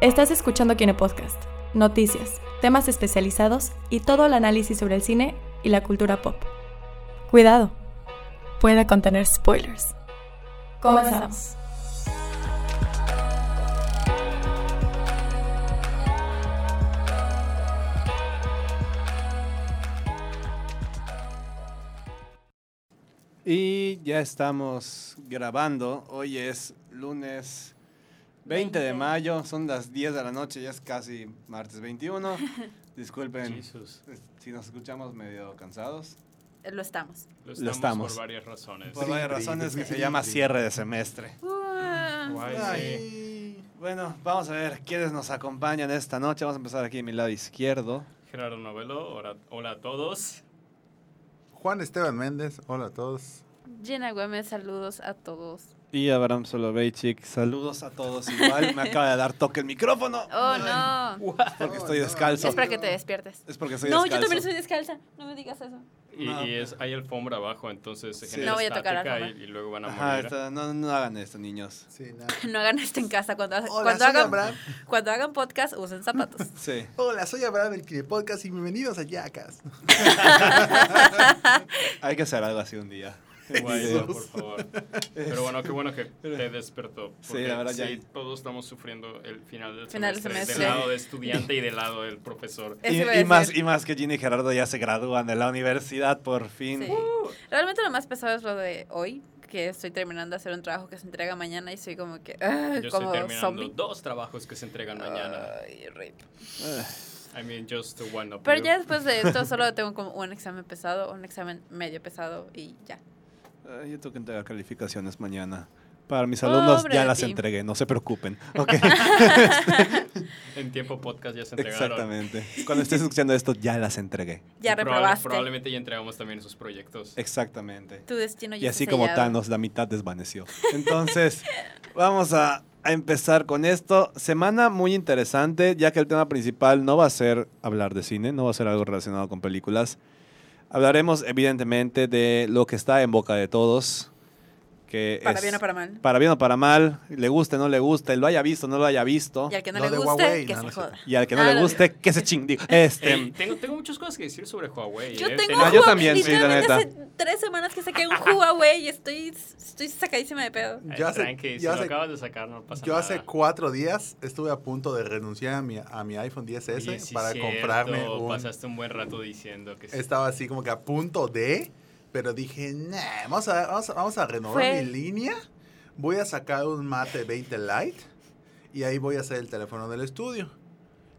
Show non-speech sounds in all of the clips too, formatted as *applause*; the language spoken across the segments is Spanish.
Estás escuchando Kine Podcast, noticias, temas especializados y todo el análisis sobre el cine y la cultura pop. Cuidado, puede contener spoilers. Comenzamos. Y ya estamos grabando. Hoy es lunes 20 de mayo, son las 10 de la noche, ya es casi martes 21. *laughs* Disculpen Jesus. si nos escuchamos medio cansados. Eh, Lo estamos. Lo Lo estamos, por varias razones. Por varias razones que se llama cierre de semestre. Guay, sí. Ay, Bueno, vamos a ver quiénes nos acompañan esta noche. Vamos a empezar aquí a mi lado izquierdo. Gerardo Novelo, hola, hola a todos. Juan Esteban Méndez, hola a todos. Jenna Güemes, saludos a todos. Y Abraham Soloveichik. Saludos a todos. Igual me acaba de dar toque el micrófono. Oh, no. Porque estoy descalzo. Es para que te despiertes. Es porque soy No, descalzo. yo también soy descalza. No me digas eso. Y, No. y es, hay alfombra abajo, entonces se Sí. genera No voy a tocar y, y luego van a Ajá, morir. está- no, no hagan esto, niños. Sí, *laughs* nada. No hagan esto en casa. Cuando, Hola, cuando, soy hagan, Abraham. cuando hagan podcast, usen zapatos. *laughs* Sí. Hola, soy Abraham del Kine Podcast y bienvenidos a Yacas. *laughs* Hay que hacer algo así un día. *laughs* Guay, Sí. por favor. Pero bueno, qué bueno que te despertó. Sí, porque la verdad ya- sí, todos estamos sufriendo el final del Final semestre. semestre. Del lado de estudiante y del lado del profesor. Eso Y, y más, y más que Ginny y Gerardo ya se gradúan de la universidad por fin. Sí. Realmente lo más pesado es lo de hoy, que estoy terminando de hacer un trabajo que se entrega mañana y soy como que. ah, Yo como estoy terminando zombie. dos trabajos que se entregan mañana. Ay, rip. Eh, I mean, just one Pero you. ya después de esto *laughs* solo tengo como un examen pesado, un examen medio pesado y ya. Eh, yo tengo que entregar calificaciones mañana. Para mis alumnos ya las ti. entregué, no se preocupen. *laughs* En tiempo podcast ya se entregaron. exactamente. Cuando estés escuchando esto, ya las entregué. Ya reprobaste. probablemente ya entregamos también esos proyectos. Exactamente. Tu destino ya Y así está como sellado. Thanos, la mitad desvaneció. Entonces, vamos a, a empezar con esto. Semana muy interesante, ya que el tema principal no va a ser hablar de cine, no va a ser algo relacionado con películas. Hablaremos evidentemente de lo que está en boca de todos. Que Para es- bien o para mal. para bien o para mal, le guste, no le guste, lo haya visto, no lo haya visto. Y al que no Lo le de guste, Huawei, que no, se no joda. Y al que no Ah, le guste, que se ching. digo, *laughs* Este, Ey, tengo, tengo muchas cosas que decir sobre Huawei. Yo eh. tengo Ah, un yo Huawei, también, sí, la literalmente neta. hace tres semanas que saqué un Huawei y estoy, estoy sacadísima de pedo. Yo hace- tranqui, si yo lo hace- acabas de sacar, no pasa Yo nada. hace cuatro días estuve a punto de renunciar a mi, a mi iPhone 10S Oye, sí, para cierto, comprarme un... Pasaste un buen rato diciendo que sí. Estaba así como que a punto de, pero dije, nah, vamos a, vamos a, vamos a renovar Fue- mi línea. Voy a sacar un Mate 20 Lite y ahí voy a hacer el teléfono del estudio.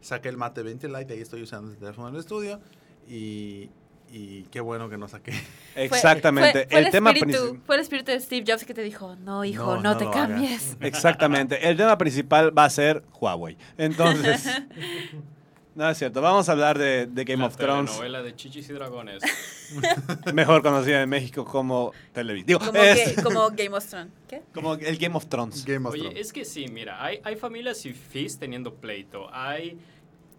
Saqué el Mate 20 Lite, ahí estoy usando el teléfono del estudio y, y qué bueno que no saqué. Fue- Exactamente. Fue, fue el, tema espíritu, principal. fue el espíritu de Steve Jobs que te dijo, no, hijo, No, no, no te cambies. Exactamente. El tema principal va a ser Huawei. Entonces, *laughs* no es cierto. Vamos a hablar de, de Game La of Thrones, novela de Chichis y Dragones. *laughs* mejor conocida en México como televisión. Como, es- que- como Game of Thrones. ¿Qué? como el Game of Thrones. Game of Oye, Thrones. es que sí, mira, hay, hay familias y fis teniendo pleito. Hay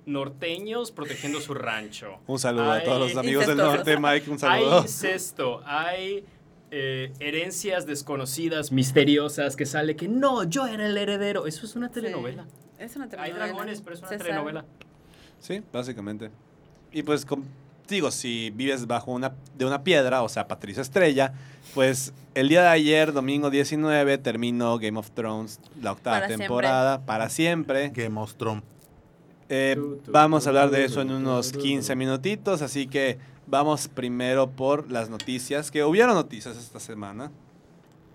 norteños protegiendo su rancho. Un saludo a Hay- todos los amigos del norte, Mike. Un Hay saludo. incesto, hay eh, herencias desconocidas, misteriosas, que sale que no, yo era el heredero. Eso es una telenovela. Es una Hay telenovela. dragones, pero es una Se sabe. Sí, básicamente. Y pues, digo, si vives bajo una, de una piedra, o sea, Patricia Estrella, pues el día de ayer, domingo 19, terminó Game of Thrones, la octava Para siempre. temporada, para siempre. Game of Thrones. Eh, vamos a hablar de eso en unos 15 minutitos, así que vamos primero por las noticias, que hubieron noticias esta semana.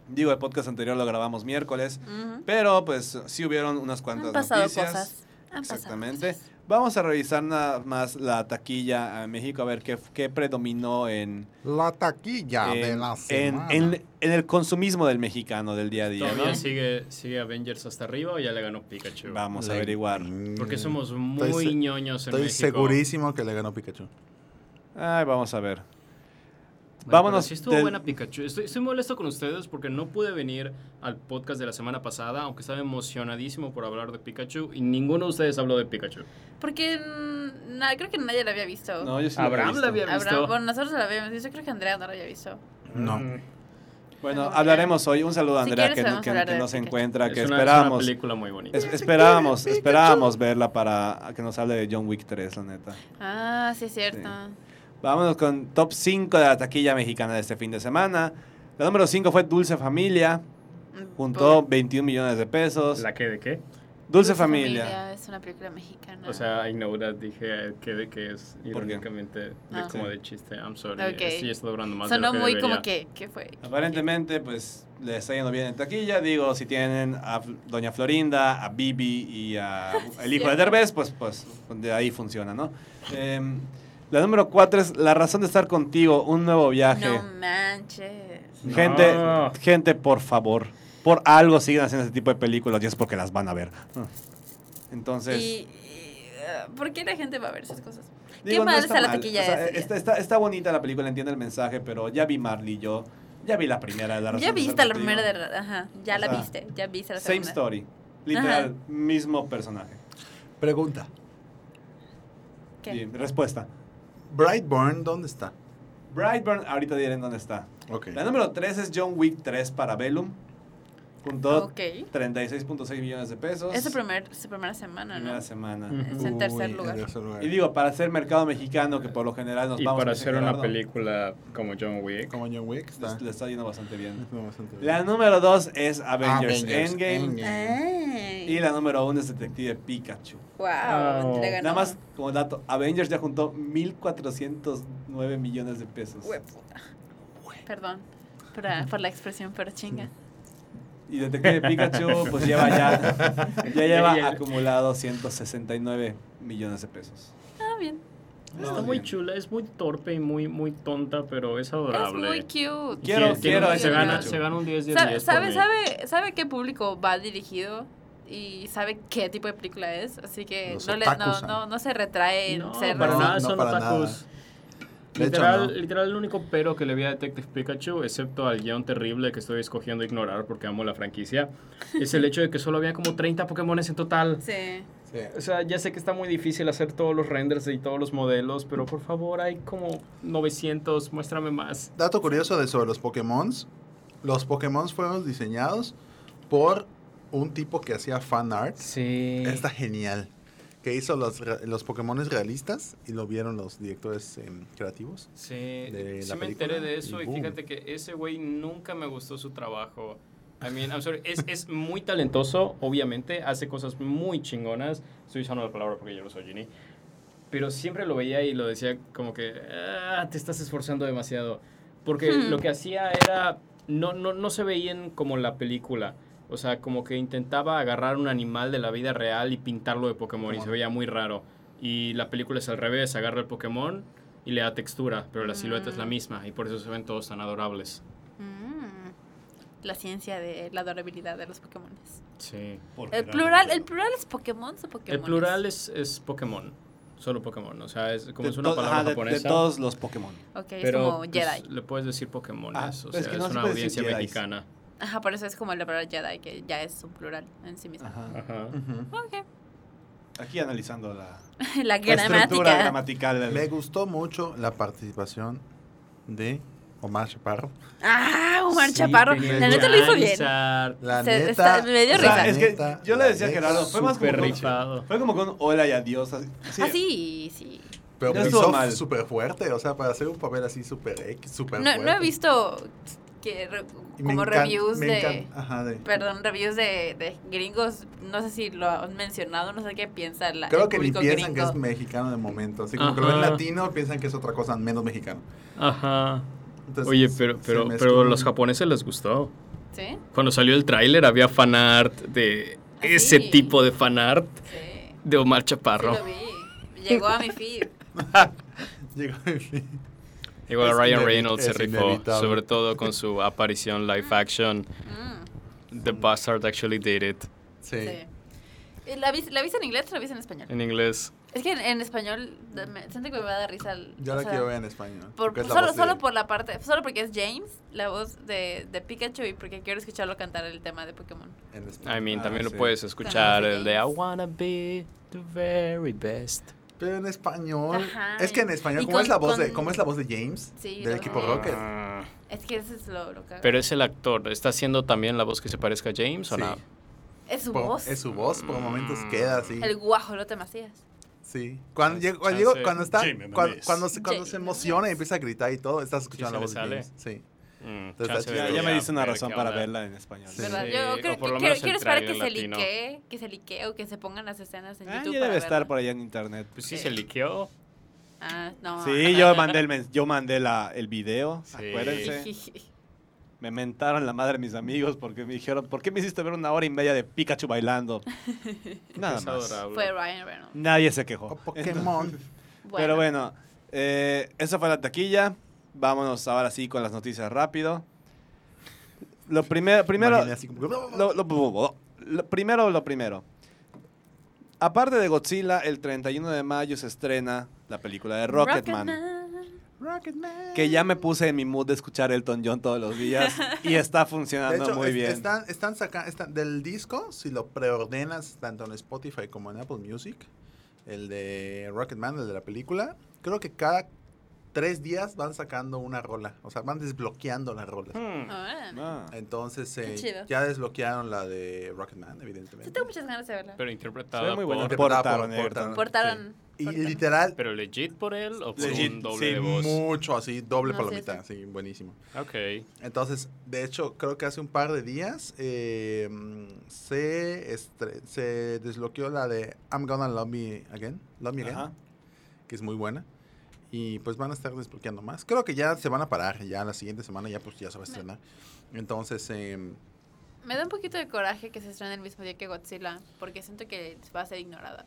Digo, el podcast anterior lo grabamos miércoles, pero pues sí hubieron unas cuantas Han pasado noticias. cosas. Han pasado Exactamente. cosas. Vamos a revisar nada más la taquilla a México, a ver qué, qué predominó en, La taquilla en, en, en- en el consumismo del mexicano del día a día. ¿Todavía ¿no? sigue, sigue Avengers hasta arriba o ya le ganó Pikachu? Vamos a averiguar. Porque somos muy Mm. Estoy se- ñoños en Estoy México. segurísimo que le ganó Pikachu. Ay, vamos a ver. Bueno, Vámonos Sí estuvo del- buena Pikachu. Estoy, estoy molesto con ustedes porque no pude venir al podcast de la semana pasada, aunque estaba emocionadísimo por hablar de Pikachu y ninguno de ustedes habló de Pikachu. Porque na- creo que nadie la había visto. No, yo sí Abraham la visto. había visto. Abraham- bueno, nosotros la habíamos visto. Creo que Andrea no la había visto. No. Mm. Bueno, hablaremos hoy. Un saludo a Si Andrea quieres, que, que- que de no se Pikachu. encuentra, que es, una, es una esperábamos. película muy bonita. es- esperábamos, esperábamos verla para que nos hable de John Wick 3, la neta. Ah, sí, es cierto. Sí. Vámonos con top 5 de la taquilla mexicana de este fin de semana. La número 5 fue Dulce Familia, juntó por- 21 millones de pesos. ¿La que de qué? Dulce, Familia. Es una película mexicana. O sea, I know that dije que de que es ¿Por qué? irónicamente de Ah. como de chiste. I'm sorry. Ok. Sí, está durando más sonó de lo que muy debería. como que, ¿qué fue? Aparentemente, pues le está yendo bien en taquilla. Digo, si tienen a Doña Florinda, a Bibi y a *laughs* el hijo de. Derbez, pues, pues de ahí funciona, ¿no? Em, la número 4 es La razón de estar contigo, un nuevo viaje. No manches. Gente, No. gente, por favor, por algo siguen haciendo este tipo de películas y es porque las van a ver. Ah. Entonces, Y, y, uh, ¿Por qué la gente va a ver esas cosas? digo, Qué no mal está está la taquilla O sea, ese está, está, está bonita la película, entiende el mensaje, pero ya vi Marley yo, ya vi la primera de la razón Ya de viste la primera de... Ajá, ya O la sea, viste, ya viste la Same segunda. story. Literal, mismo personaje. Pregunta. ¿Qué? Y respuesta. Brightburn, ¿dónde está? Brightburn, ahorita diré en dónde está. Ok. La número 3 es John Wick 3 para Bellum. Juntó Ok. 36.6 millones de pesos. Es su, primer, su primera semana, primera ¿no? semana. Ujú. Es en tercer Uy, lugar. en tercer lugar. Y digo, para ser mercado mexicano, que por lo general nos Y vamos para ese hacer una Gerardo, película como John Wick. Como John Wick está. le está yendo bastante bien. Bastante bien. La número 2 es Avengers, Avengers Endgame. Endgame. Y la número 1 es Detective Pikachu. Wow, Oh. le ganó. Nada más como dato, Avengers ya juntó 1.409 millones de pesos. Perdón por, la- por la expresión, pero chinga. Y Detective Pikachu pues lleva ya, ya lleva el- acumulado 169 millones de pesos. Ah, bien. Está muy chula, es muy torpe y muy, muy tonta, pero es Es adorable. muy cute. Quiero- Sí, quiero se gana, se gana un 10 de Sa- 10 ¿Sabe, por mí. sabe, sabe qué público va dirigido? Y sabe qué tipo de película es, así que no, le, no, ¿ah? no, no se retrae en No, ser para No, nada, no son para otakus. De hecho, Literal, no. literal, el único pero que le vi a Detective Pikachu, excepto al guion terrible que estoy escogiendo ignorar porque amo la franquicia, es el hecho de que solo había como 30 Pokémones en total. Sí. Sí. O sea, ya sé que está muy difícil hacer todos los renders y todos los modelos, pero por favor, hay como 900, muéstrame más. Dato curioso de sobre los Pokémon. Los Pokémon fueron diseñados por un tipo que hacía fan art. Sí. Está genial. Que hizo los, los Pokémon realistas y lo vieron los directores em, creativos. Sí, de sí la me película enteré de eso y y, fíjate que ese güey nunca me gustó su trabajo. I mean, I'm sorry, es, es muy talentoso, obviamente, hace cosas muy chingonas. Estoy usando la palabra porque yo no soy Ginny. Pero siempre lo veía y lo decía como que, "Ah, te estás esforzando demasiado. Porque Hmm. lo que hacía era, no, no, no se veían como la película. O sea, como que intentaba agarrar un animal de la vida real y pintarlo de Pokémon y se veía muy raro. Y la película es al revés, agarra el Pokémon y le da textura, pero la silueta es la Mm. misma y por eso se ven todos tan adorables. Mm. La ciencia de la adorabilidad de los Pokémon. Sí. El plural, el plural es Pokémon o Pokémon. El plural es, es Pokémon, solo Pokémon, o sea, es como de, es una palabra ajá, de- de, japonesa. todos los Pokémon. Ok, es pero como pues, Jedi. le puedes decir Pokémon, Ah, o sea, pero es es, que no se una audiencia Jedis. mexicana. Ajá, por eso es como la palabra Jedi, que ya es un plural en sí mismo. Ajá. Ajá. Ok. Aquí analizando la, *laughs* La la estructura gramatical. Me gustó mucho la participación de Omar Chaparro. Ah, Omar Sí, Chaparro. La neta lo hizo bien. La Se- neta. está- me dio O sea, risa. es que yo le decía a Gerardo, fue más como con-. Fue como con hola y adiós. Así, sí. Ah, sí, sí. Pero No mal. súper fuerte, o sea, para hacer un papel así súper X, súper No, fuerte. no he visto que re- como encan- reviews de... Ajá, de... Perdón, reviews de, de gringos. No sé si lo han mencionado, no sé qué piensa la, Creo el que ni público piensan gringo. que es mexicano de momento. Así como que lo ven Ajá. latino, piensan que es otra cosa menos mexicano. Ajá. Entonces, Oye, pero, pero, pero un- los japoneses les gustó. ¿Sí? Cuando salió el tráiler había fanart de Ah, ese sí. tipo de fanart Sí. de Omar Sí Chaparro. lo vi. Llegó a mi feed. *laughs* Llegó el fin. Igual Es Ryan Reynolds se rifó, inevitable. sobre todo con su aparición live action. Mm, The Bastard actually did it Sí. sí. ¿La viste, ¿La viste en inglés o la viste en español? en inglés. Es que en, en español me- siento que me va a dar risa. el- Yo la sea, quiero ver en español. Por, es solo, voz de- solo por la parte, solo porque es James, la voz de, de Pikachu y porque quiero escucharlo cantar el tema de Pokémon. en español. I mean, Ah, también sí. lo puedes escuchar, el de I wanna be the very best. Pero en español. Ajá, Es que en español, ¿cómo, es la voz de, ¿cómo es la voz de James? Sí, del equipo Rocket. Ah, Es que eso es lo, lo que pero es el actor. ¿Está haciendo también la voz que se parezca a James o no? Es su Por- voz. Es su voz, por momentos Mm. queda así. El guajolote Macías. Sí. Cuando, llego- cuando, cuando está. Cuando, cuando, se, cuando se emociona y empieza a gritar y todo, estás escuchando la voz de. James. Sí. Mm, Entonces, chance ya- Ya, me diste una razón para onda. verla en español. Sí. ¿Verdad? Sí, Yo o creo, lo quiero, quiero esperar que se liquee, que se liquee o que se pongan las escenas en Ah, YouTube ya para debe estar verla. por allá en internet. Pues sí, Sí. se liqueó. Ah, no. Sí, yo mandé el, yo mandé la, el video, Sí. acuérdense. *laughs* Me mentaron la madre mis amigos porque me dijeron, ¿por qué me hiciste ver una hora y media de Pikachu bailando? *laughs* Nada más. Fue Ryan Reynolds. Nadie se quejó. O Pokémon. *laughs* Pero bueno, eh, eso fue la taquilla. Vámonos ahora sí con las noticias rápido. Lo primero, primero, como- lo, lo- lo- primero, lo primero. Aparte de Godzilla, el 31 de mayo se estrena la película de Rocketman. Rocketman. Que ya me puse en mi mood de escuchar Elton John todos los días y *laughs* está De funcionando hecho, muy es- bien. están, están sacando del disco, si lo preordenas tanto en Spotify como en Apple Music, el de Rocketman, el de la película, creo que cada tres días van sacando una rola, o sea, van desbloqueando las rolas. Hmm. Ah, Ah. Entonces, eh, ya desbloquearon la de Rocketman, sí, evidentemente. tengo muchas ganas de verla. Pero interpretada muy buena. por... Interpretada Por por- Taron por Egerton. Taron. Portaron. Y portaron. literal, ¿Pero legit por él o por Legit, un doble sí, de voz? mucho así, doble No, sí, palomita, sí. así, buenísimo. Ok. Entonces, de hecho, creo que hace un par de días eh, se, estre- se desbloqueó la de I'm Gonna Love Me Again, Love Me Again, Ajá. que es muy buena. Y pues van a estar desbloqueando más. Creo que ya se van a parar, ya la siguiente semana ya pues ya se va a estrenar. Entonces, em, Me da un poquito de coraje que se estrene el mismo día que Godzilla, porque siento que va a ser ignorada.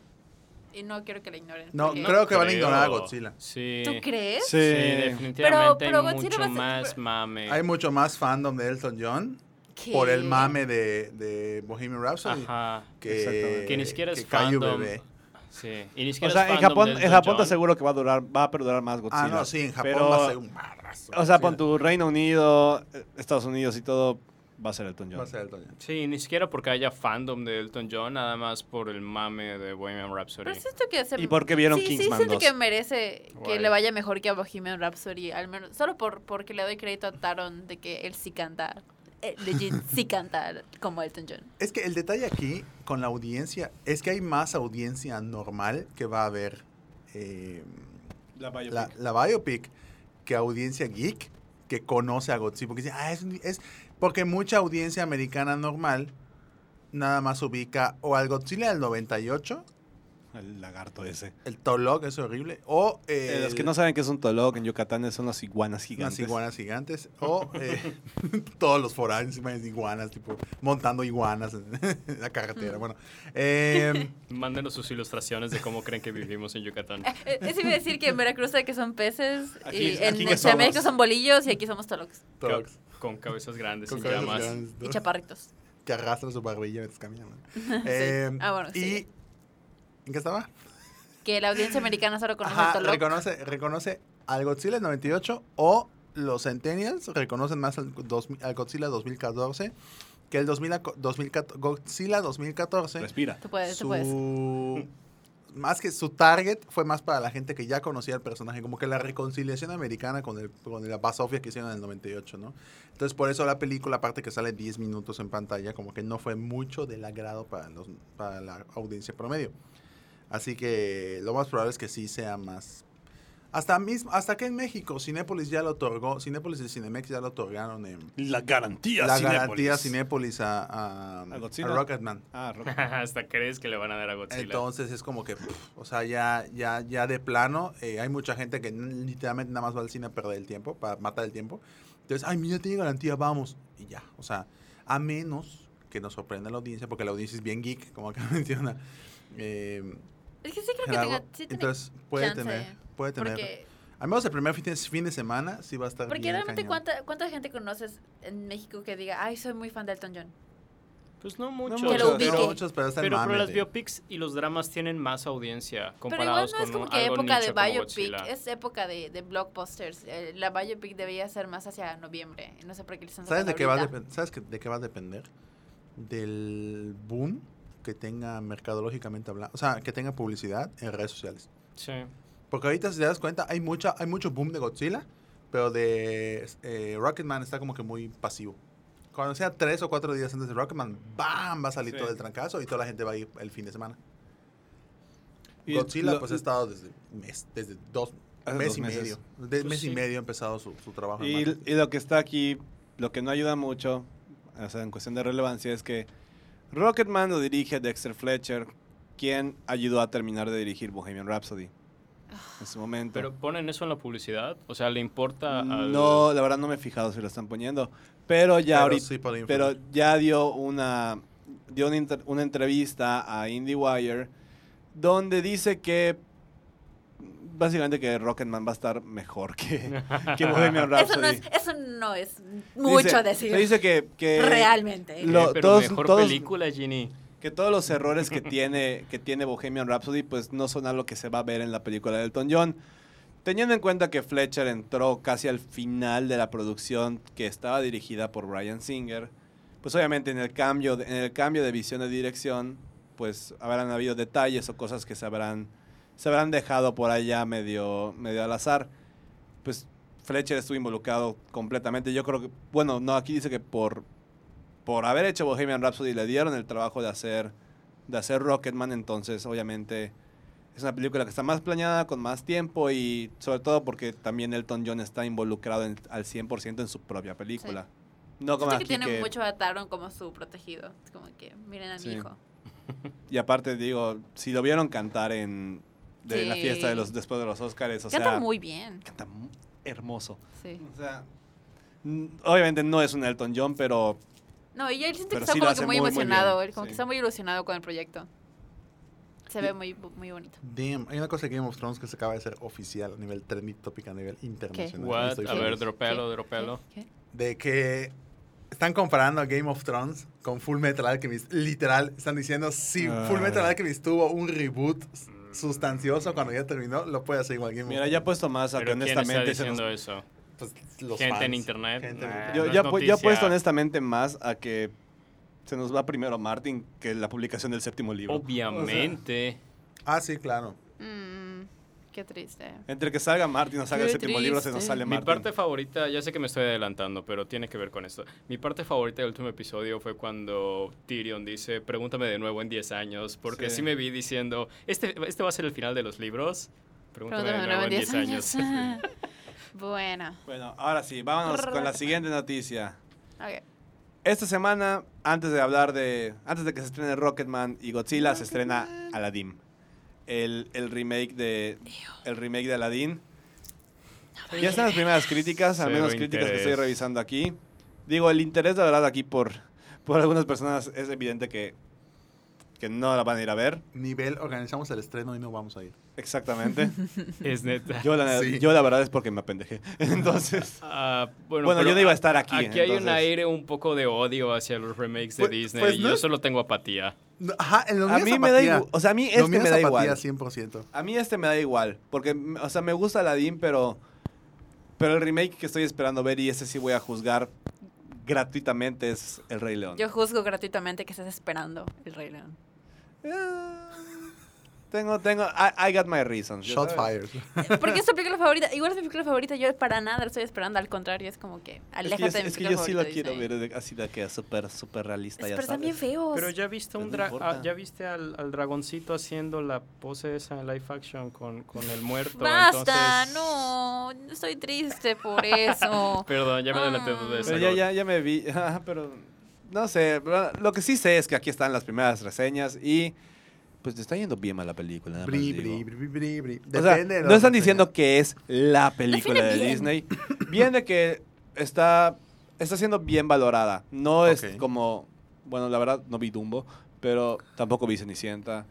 Y no quiero que la ignoren. No, porque- creo que van a ignorar a Godzilla. Sí. ¿Tú crees? Sí, definitivamente pero hay Godzilla mucho va a ser- más mame. hay mucho más fandom de Elton John ¿Qué? por el mame de, de Bohemian Rhapsody Ajá. que, Exactamente. Que ni siquiera es que Caillou fandom. Bebé. Sí. Y ni O siquiera sea, en Japón, en Japón te aseguro que va a durar, va a perdurar más Godzilla. Ah, no, sí, en Japón pero, va a ser un madrazo. O sea, Godzilla. tu Reino Unido, eh, Estados Unidos y todo, va a ser Elton John. Va a ser Elton John. Sí, ni siquiera porque haya fandom de Elton John, nada más por el mame de Bohemian Rhapsody. Pero siento que se... ¿Y por qué vieron sí, Kingsman Sí, siento 2? que merece que Guay. le vaya mejor que a Bohemian Rhapsody, al menos. Solo por porque le doy crédito a Taron de que él sí canta. Eh, legit, *laughs* sí canta como Elton John. Es que el detalle aquí con la audiencia es que hay más audiencia normal que va a ver eh, La biopic. la, la biopic que audiencia geek que conoce a Godzilla. Porque dice, ah, es, es- porque mucha audiencia americana normal nada más ubica o al Godzilla del 98, El lagarto ese. el Tolok, es horrible, o Eh, los que no saben qué es un tolok en Yucatán son las iguanas gigantes. unas iguanas gigantes, o *laughs* eh, *laughs* todos los foráneos iguanas, tipo montando iguanas en *laughs* la carretera. Bueno, eh, Mándenos sus ilustraciones de cómo creen que vivimos en Yucatán. Eh, Eso iba a decir que en Veracruz hay que son peces, Aquí- y en de México son bolillos y aquí somos tolocs Toloks. Con cabezas grandes Con y cabezas llamas. grandes, y chaparritos. que arrastra su barbilla mientras camina. ¿no? Eh, Ah, bueno, y sí. ¿En qué estaba? Que la audiencia americana solo conoce Ajá, a Toloc. reconoce, reconoce al Godzilla del 98 o los Centennials reconocen más al, dos- al Godzilla 2014 que el 2000, a- 2014 Godzilla 2014. Respira. Tú puedes, tú puedes. Su, más que su target fue más para la gente que ya conocía el personaje, como que la reconciliación americana con, el, con la basofia que hicieron en el 98, ¿no? Entonces, por eso la película, aparte que sale 10 minutos en pantalla, como que no fue mucho del agrado para, los, para la audiencia promedio. Así que lo más probable es que sí sea más. Hasta mismo, hasta que en México, Cinépolis ya lo otorgó, Cinépolis y Cinemex ya lo otorgaron en La garantía la Cinépolis. garantía Cinépolis a, a, ¿A Godzilla? a Rocketman. Ah, Rock. *laughs* Hasta crees que le van a dar a Godzilla. Entonces es como que, pff, o sea, ya, ya, ya de plano, eh, hay mucha gente que literalmente nada más va al cine a perder el tiempo, para matar el tiempo. Entonces, ay, mira, tiene garantía, vamos. Y ya, o sea, a menos que nos sorprenda la audiencia, porque la audiencia es bien geek, como acá *laughs* menciona. Eh, Es que sí creo que tenga. Sí tiene Entonces, puede chance, tener, puede tener. Porque, Al menos el primer fin de, fin de semana sí va a estar porque bien realmente, cañón. ¿cuánta, ¿cuánta gente conoces en México que diga, ay, soy muy fan de Elton John? Pues no muchos. Muchos, no muchos, pero el Pero, pero mame las biopics y los dramas tienen más audiencia Pero igual comparados no es con como un- que algo época de como biopic, es época de, de blockbusters. Eh, la biopic debería ser más hacia noviembre. No sé por qué le están ¿Sabes de qué va a? ¿Sabes que- de qué va a depender? Del boom que tenga mercadológicamente hablando, o sea, que tenga publicidad en redes sociales. Sí. Porque ahorita, si te das cuenta, hay, mucha, hay mucho boom de Godzilla, pero de eh, Rocketman está como que muy pasivo. Cuando sea tres o cuatro días antes de Rocketman, ¡bam! Va a salir Sí. todo el trancazo y toda la gente va a ir el fin de semana. Y Godzilla, lo- pues ha estado desde, mes, desde dos, mes dos y meses. medio. De, Pues mes y medio ha empezado su, su trabajo. Y, y lo que está aquí, lo que no ayuda mucho, o sea, en cuestión de relevancia, es que Rocketman lo dirige Dexter Fletcher, quien ayudó a terminar de dirigir Bohemian Rhapsody en su momento. Pero ponen eso en la publicidad. O sea, le importa al. no, la verdad no me he fijado si lo están poniendo, pero ya Pero ahorita, sí pero ya dio una dio una, inter- una entrevista a IndieWire donde dice que básicamente que Rocketman va a estar mejor que, *laughs* que Bohemian Rhapsody. Eso no, es, eso no es mucho Dice- decir. se dice que, que Realmente. Eh, lo- pero todos- mejor todos- película, Ginny. que todos los errores que tiene, que tiene Bohemian Rhapsody, pues no son algo que se va a ver en la película de Elton John. Teniendo en cuenta que Fletcher entró casi al final de la producción que estaba dirigida por Brian Singer, pues obviamente en el cambio de, en el cambio de visión de dirección, pues habrán habido detalles o cosas que se habrán, se habrán dejado por allá medio, medio al azar. Pues Fletcher estuvo involucrado completamente. Yo creo que, bueno, no, aquí dice que por, por haber hecho Bohemian Rhapsody le dieron el trabajo de hacer, de hacer Rocketman, entonces obviamente es una película que está más planeada, con más tiempo y sobre todo porque también Elton John está involucrado en- al 100% en su propia película. No como Siento que aquí tiene que- mucho a Taron como su protegido. Es como que, miren a Sí. mi hijo. Y aparte digo, si lo vieron cantar en, de la fiesta de los después de los Oscars, o Canta sea, muy bien. canta hermoso. Sí. O sea, obviamente no es un Elton John, pero No, y él siente que está sí como que muy muy, muy emocionado. él como sí. que está muy ilusionado con el proyecto. Se Y- ve muy, muy bonito. Damn, hay una cosa de Game of Thrones que se acaba de hacer oficial a nivel trending topic a nivel internacional. What? Estoy A ver, dropelo, dropelo. ¿Qué? de que están comparando a Game of Thrones con Full Metal Alchemist. Literal, están diciendo, si Full Metal Ay. Alchemist tuvo un reboot sustancioso cuando ya terminó, lo puede hacer igual mira, ya he puesto más a que ¿quién está honestamente se nos- diciendo eso? Pues, los Gente en fans. internet. Gente en Nah. internet. Yo, no ya, pu- yo he puesto honestamente más a que se nos va primero Martin que la publicación del séptimo libro. Obviamente. Ah, sí, claro. Qué triste. Entre que salga Martin o salga el séptimo libro, se nos sale Mi Martin. parte favorita, ya sé que me estoy adelantando, pero tiene que ver con esto. Mi parte favorita del último episodio fue cuando Tyrion dice, pregúntame de nuevo en 10 años, porque Sí. sí, me vi diciendo, este, este va a ser el final de los libros. Pregúntame, Pregúntame de nuevo en 10 años. *laughs* bueno. Bueno, ahora sí, vámonos con la siguiente noticia. ok. Esta semana, antes de hablar de. Antes de que se estrene Rocketman y Godzilla, se estrena Aladdin. El, el remake de. El remake de Aladdin. Ya están las primeras críticas, al Cero menos críticas que estoy revisando aquí. Digo, el interés de verdad aquí por, por algunas personas es evidente que, que no la van a ir a ver. Nivel, organizamos el estreno y no vamos a ir. Exactamente. *laughs* es neta. Yo la, Sí. yo la verdad es porque me apendejé. *laughs* Entonces. Ah, bueno, yo no iba a estar aquí, Aquí hay un aire un poco de odio hacia los remakes de Pues- Disney pues no yo es- solo tengo apatía. No, Ajá, en lo mío A mí me da igual. O sea, a mí este me da igual. 100%. A mí este me da igual, porque, o sea, me gusta Aladdin, pero, pero el remake que estoy esperando ver y ese sí voy a juzgar gratuitamente es El Rey León. Yo juzgo gratuitamente que estés esperando el Rey León. Eh, tengo, tengo, I, I got my reasons. ¿ya Shot fired. *laughs* Porque es tu película favorita. Igual es mi película favorita. Yo para nada la estoy esperando. Al contrario, es como que Es que, aléjate yo, de mi es que yo sí de quiero ver de- así de que es súper, súper realista, Es- ya Pero sabes. feos. Pero ya viste Pues un no ah, ya viste al, al dragoncito haciendo la pose esa en live action con, con el muerto. Basta, entonces- no. Estoy triste por eso. *laughs* Perdón, ya me adelanté Ah. de eso. Pero ya, ya, ya me vi, ajá, *laughs* pero no sé, pero lo que sí sé es que aquí están las primeras reseñas y pues te está yendo bien mal la película. nada más Bri, bri, bri, bri, bri. O sea, no están diciendo que es la película de bien. Disney. Bien de que está, está siendo bien valorada. No es como, bueno, la verdad no vi Dumbo, pero tampoco vi Cenicienta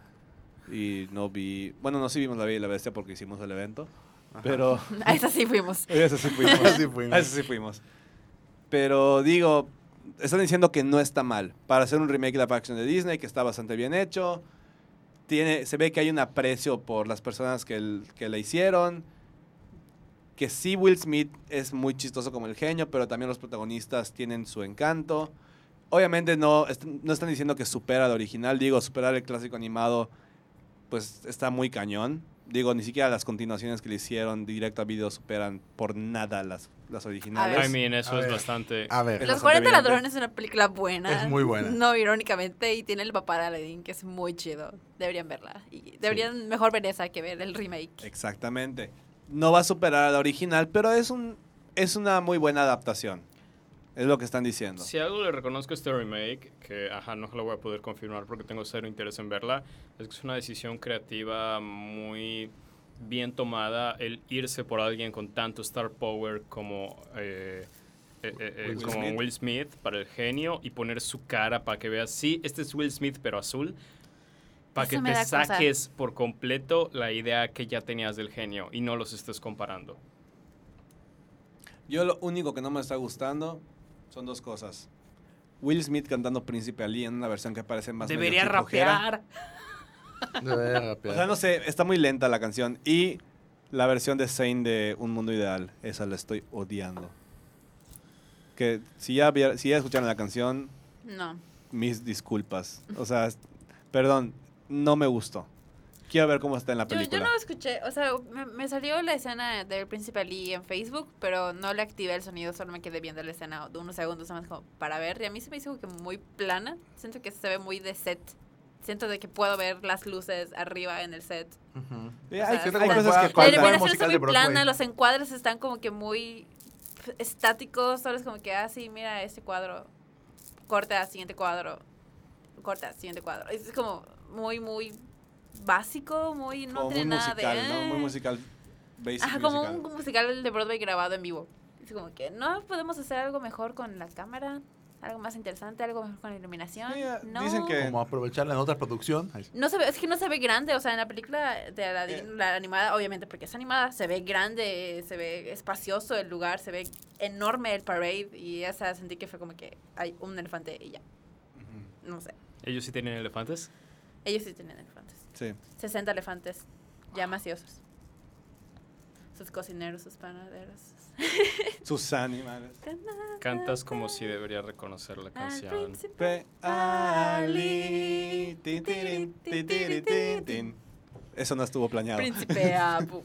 y no vi, bueno, no sí vimos La Bella y la Bestia porque hicimos el evento, Ajá. pero *laughs* A esa sí fuimos. *laughs* a eso sí fuimos. *laughs* A eso sí fuimos. Pero digo, están diciendo que no está mal. Para hacer un remake de la action de Disney, que está bastante bien hecho. Tiene, se ve que hay un aprecio por las personas que, el- que la hicieron. Que sí, Will Smith es muy chistoso como el genio, pero también los protagonistas tienen su encanto. Obviamente no, no están diciendo que supera al original. Digo, superar el clásico animado, pues está muy cañón. Digo, ni siquiera las continuaciones que le hicieron directo a video superan por nada las, las originales. I mean, eso A es ver. bastante... A ver, Los bastante 40 evidente. ladrones es una película buena. Es muy buena. No, irónicamente, y tiene el papá de Aladdin, que es muy chido. Deberían verla. Y deberían mejor ver esa que ver el remake. Exactamente. No va a superar a la original, pero es un es una muy buena adaptación. Es lo que están diciendo. Si algo le reconozco a este remake, que ajá, no lo voy a poder confirmar porque tengo cero interés en verla, es que es una decisión creativa muy bien tomada el irse por alguien con tanto star power como, eh, eh, eh, eh, Will como Smith. Will Smith para el genio y poner su cara para que veas, sí, este es Will Smith pero azul, para Eso que te da cosa. saques por completo la idea que ya tenías del genio y no los estés comparando. Yo lo único que no me está gustando son dos cosas. Will Smith cantando Príncipe Ali en una versión que parece más Debería rapear. Debería O rapear. sea, no sé, está muy lenta la canción. Y la versión de Zayn de Un Mundo Ideal, esa la estoy odiando. Que si ya, si ya escucharon la canción, No. mis disculpas. O sea, perdón, no me gustó. Quiero ver cómo está en la Yo, yo película. no escuché, o sea, me, me salió la escena del Príncipe Ali en Facebook, pero no le activé el sonido, solo me quedé viendo la escena de unos segundos más como para ver. Y a mí se me hizo como que muy plana. Siento que se ve muy de set. Siento de que puedo ver las luces arriba en el set. Sí, o hay, sea, hay cosas que ¿Cuál La iluminación está muy plana, los encuadres están como que muy estáticos, solo es como que, ah, sí, mira este cuadro, corta, siguiente cuadro, corta, siguiente cuadro. Es como muy, muy básico, muy, no Como muy tiene nada musical, de... ¿no? Muy eh. musical. Basic Ajá, como musical. un musical de Broadway grabado en vivo. Es como que no podemos hacer algo mejor con la cámara, algo más interesante, algo mejor con la iluminación. Sí, ah, no. dicen que- Como aprovecharla en otra producción. No se ve, es que no se ve grande, o sea, en la película de Aladdin, la animada, obviamente porque es animada, se ve grande, se ve espacioso el lugar, se ve enorme el parade y esa sentí que fue como que hay un elefante y ya, Ujú. no sé. ¿Ellos sí tienen elefantes? Ellos sí tienen elefantes. Sí. 60 elefantes ya maciosos. Sus cocineros, sus panaderos. Sus animales. Cantas como si debería reconocer la canción. Ali. Tin, tin, tin. Eso no estuvo planeado. Príncipe *laughs* Abu.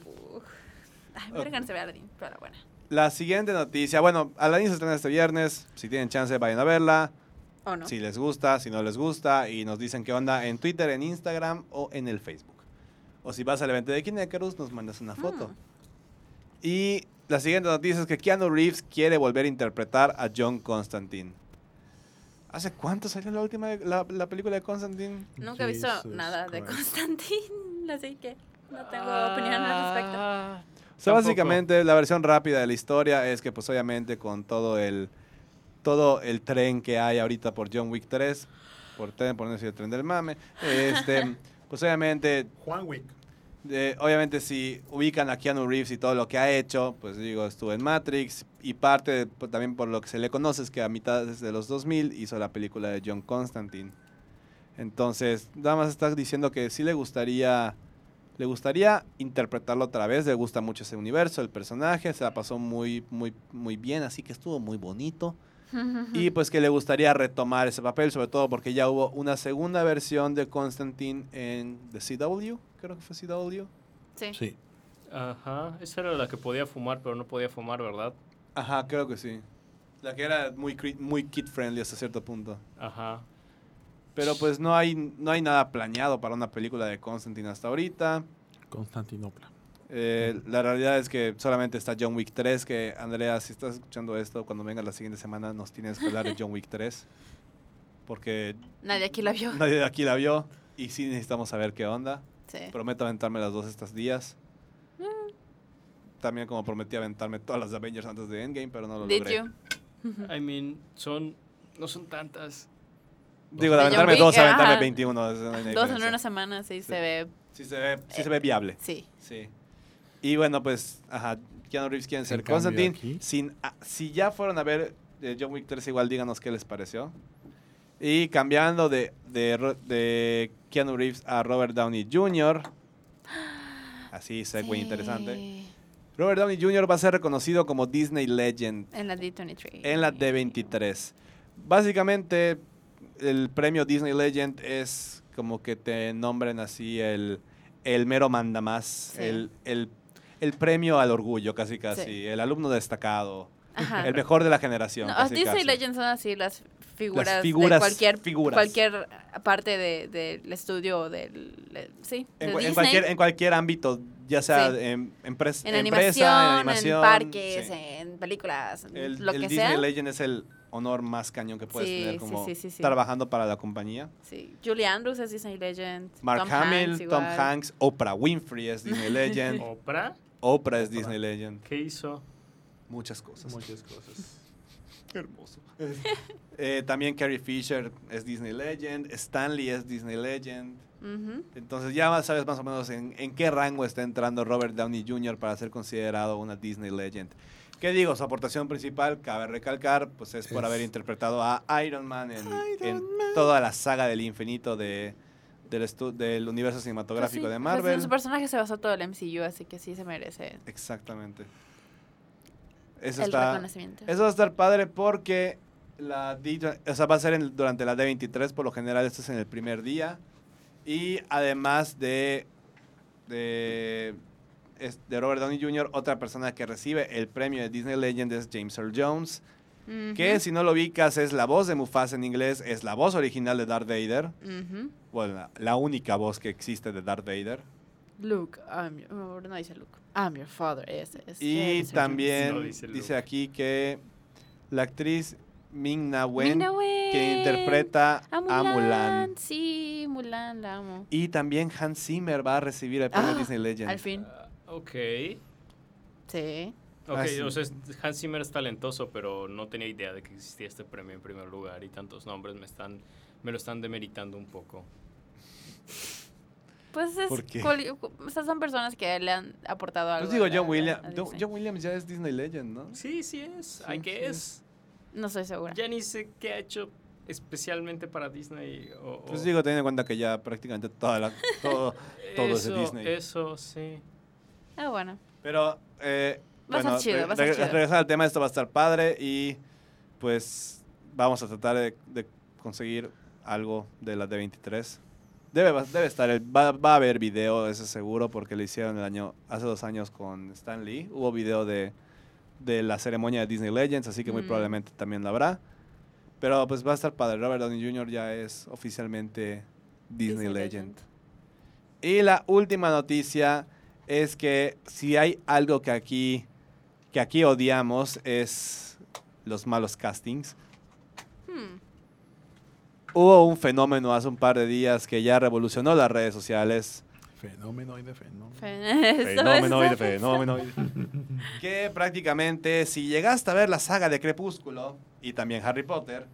Ay, me Aladdin, pero la buena. La siguiente noticia, bueno, Aladdin se estrena este viernes. Si tienen chance, vayan a verla. ¿O no? Si les gusta, si no les gusta. Y nos dicen qué onda en Twitter, en Instagram o en el Facebook. O si vas al evento de Kinecarus, nos mandas una foto. Mm. Y la siguiente noticia es que Keanu Reeves quiere volver a interpretar a John Constantine. ¿Hace cuánto salió la última de- la, la película de Constantine? Nunca he visto nada de. Constantine, *laughs* así que no tengo opinión al respecto. Ah, O sea, Tampoco. básicamente la versión rápida de la historia es que pues obviamente con todo el todo el tren que hay ahorita por John Wick 3, por tren, por no decir el tren del mame, este, *laughs* pues obviamente Juan Wick. Eh, obviamente si ubican a Keanu Reeves y todo lo que ha hecho, pues digo, estuvo en Matrix y parte de- pues, también por lo que se le conoce es que a mitad de los 2000 hizo la película de John Constantine. Entonces, nada más está diciendo que sí le gustaría le gustaría interpretarlo otra vez, le gusta mucho ese universo, el personaje, se la pasó muy muy muy bien, así que estuvo muy bonito. Y pues que le gustaría retomar ese papel, sobre todo porque ya hubo una segunda versión de Constantine en The CW, creo que fue CW. Sí. Sí. Ajá, esa era la que podía fumar, pero no podía fumar, ¿verdad? Ajá, creo que sí. La que era muy, muy kid friendly hasta cierto punto. Ajá. Pero pues no hay, no hay nada planeado para una película de Constantine hasta ahorita. Constantinopla. Eh, la realidad es que solamente está John Wick 3, que Andrea, si estás escuchando esto, cuando venga la siguiente semana nos tienes que hablar de John Wick 3. Porque Nadie aquí la vio. nadie de aquí la vio y sí necesitamos saber qué onda. Sí. Prometo aventarme las dos estos días. También como prometí aventarme todas las Avengers antes de Endgame, pero no lo Did logré. you? I mean, son. No son tantas. Digo, de aventarme dos, aventarme ajá. 21. eso no hay Dos en una semana, sí, Sí. se ve. Sí se ve, sí se ve viable. Sí. Sí. Y bueno, pues, ajá, Keanu Reeves quieren ser Constantine. Sin, ah, si ya fueron a ver eh, John Wick 3, igual díganos qué les pareció. Y cambiando de, de, Keanu Reeves a Robert Downey Jr. Así, segue Sí. interesante. Robert Downey Jr. va a ser reconocido como Disney Legend En la D23. en la D23. Básicamente, el premio Disney Legend es como que te nombren así el, el mero manda más, Sí. el, el, el premio al orgullo, casi casi, Sí. el alumno destacado, Ajá. el mejor de la generación. No, casi, Disney casi. Legends son así las figuras, figuras- de cualquier, figuras. cualquier parte de- del estudio o del... sí, En, de cualquier, en cualquier ámbito, ya sea Sí. en, empres- en empresa, animación, en animación. en parques, sí. en películas, El, lo el que Disney sea. Legend es el honor más cañón que puedes Sí, tener como sí, sí, sí. trabajando para la compañía. Sí. Julie Andrews es Disney Legend. Mark Tom Hamill, Hanks Tom. Hanks, Oprah Winfrey es Disney *laughs* Legend, ¿Oprah? Oprah es. Disney Legend, ¿Qué hizo? muchas cosas. Muchas cosas. *laughs* Qué hermoso. Eh, también Carrie Fisher es Disney Legend, Stanley es Disney Legend. Entonces ya sabes más o menos en, en qué rango está entrando Robert Downey Jr. para ser considerado una Disney Legend. ¿Qué digo? Su aportación principal, cabe recalcar, pues es por Es- haber interpretado a Iron Man en, Iron en Man. toda la saga del infinito de, del, del universo Pues cinematográfico sí, de pues Marvel. en su personaje se basó todo el MCU, así que sí se merece Exactamente. Eso el está, reconocimiento. eso va a estar padre porque la D- o sea, va a ser en- durante la D23, por lo general esto es en el primer día. Y además de, de, de Robert Downey Jr., otra persona que recibe el premio de Disney Legend es James Earl Jones, que si no lo ubicas es la voz de Mufasa en inglés, es la voz original de Darth Vader, bueno, la, la única voz que existe de Darth Vader. Luke, I'm your- no dice Luke. I'm your father. Es, es Y también No dice, aquí que la actriz Ming Na. Wen, que Wen. interpreta A a Mulan. Sí, Mulan, la amo. Y también Hans Zimmer va a recibir el premio Ah, Disney Legend. Al fin. Ah, ok. Sí. Ok, Ah, sí. o sea, es- Hans Zimmer es talentoso, pero no tenía idea de que existía este premio en primer lugar y tantos nombres me están me lo están demeritando un poco. Pues es. ¿Por qué? son personas que le han aportado algo. Pues digo, John, a John, Williams ya es Disney Legend, ¿no? Sí, sí es. Sí, Hay que sí es. No estoy segura. Ya ni sé qué ha hecho especialmente para Disney. O, o- Pues digo, teniendo en cuenta que ya prácticamente toda la, todo, todo es de Disney. Eso, sí. Ah, bueno. Pero, eh, Va a estar bueno, chido, re- va a estar re- chido. regresar al tema, esto va a estar padre y pues vamos a tratar de, de conseguir algo de la D23. Debe, va- debe estar, el- va, va a haber video, eso seguro, porque lo hicieron el año, hace dos años con Stan Lee. Hubo video de, de la ceremonia de Disney Legends, así que muy Mm. probablemente también lo habrá. Pero pues va a estar padre. Robert Downey Jr. ya es oficialmente Disney, Legend. Y la última noticia es que si hay algo que aquí, que aquí odiamos es los malos castings. Hmm. Hubo un fenómeno hace un par de días que ya revolucionó las redes sociales. Fenómeno y de fenómeno. *laughs* Fenómeno, fenómeno. *laughs* Que prácticamente si llegaste a ver la saga de Crepúsculo y también Harry Potter,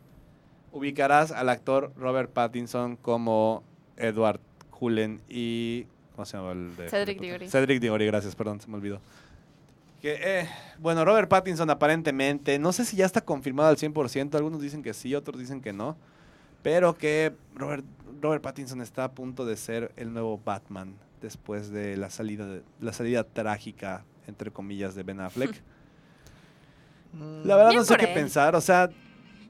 ubicarás al actor Robert Pattinson como Edward Cullen y... ¿Cómo se llama el de Cedric? Diggory. Cedric Diggory, gracias, perdón, se me olvidó. Que, eh, bueno, Robert Pattinson aparentemente, no sé si ya está confirmado al 100%, algunos dicen que sí, otros dicen que no, pero que Robert, Robert Pattinson está a punto de ser el nuevo Batman después de la salida, de- la salida trágica, entre comillas, de Ben Affleck. *laughs* Mm, La verdad Bien no sé qué él. pensar, o sea,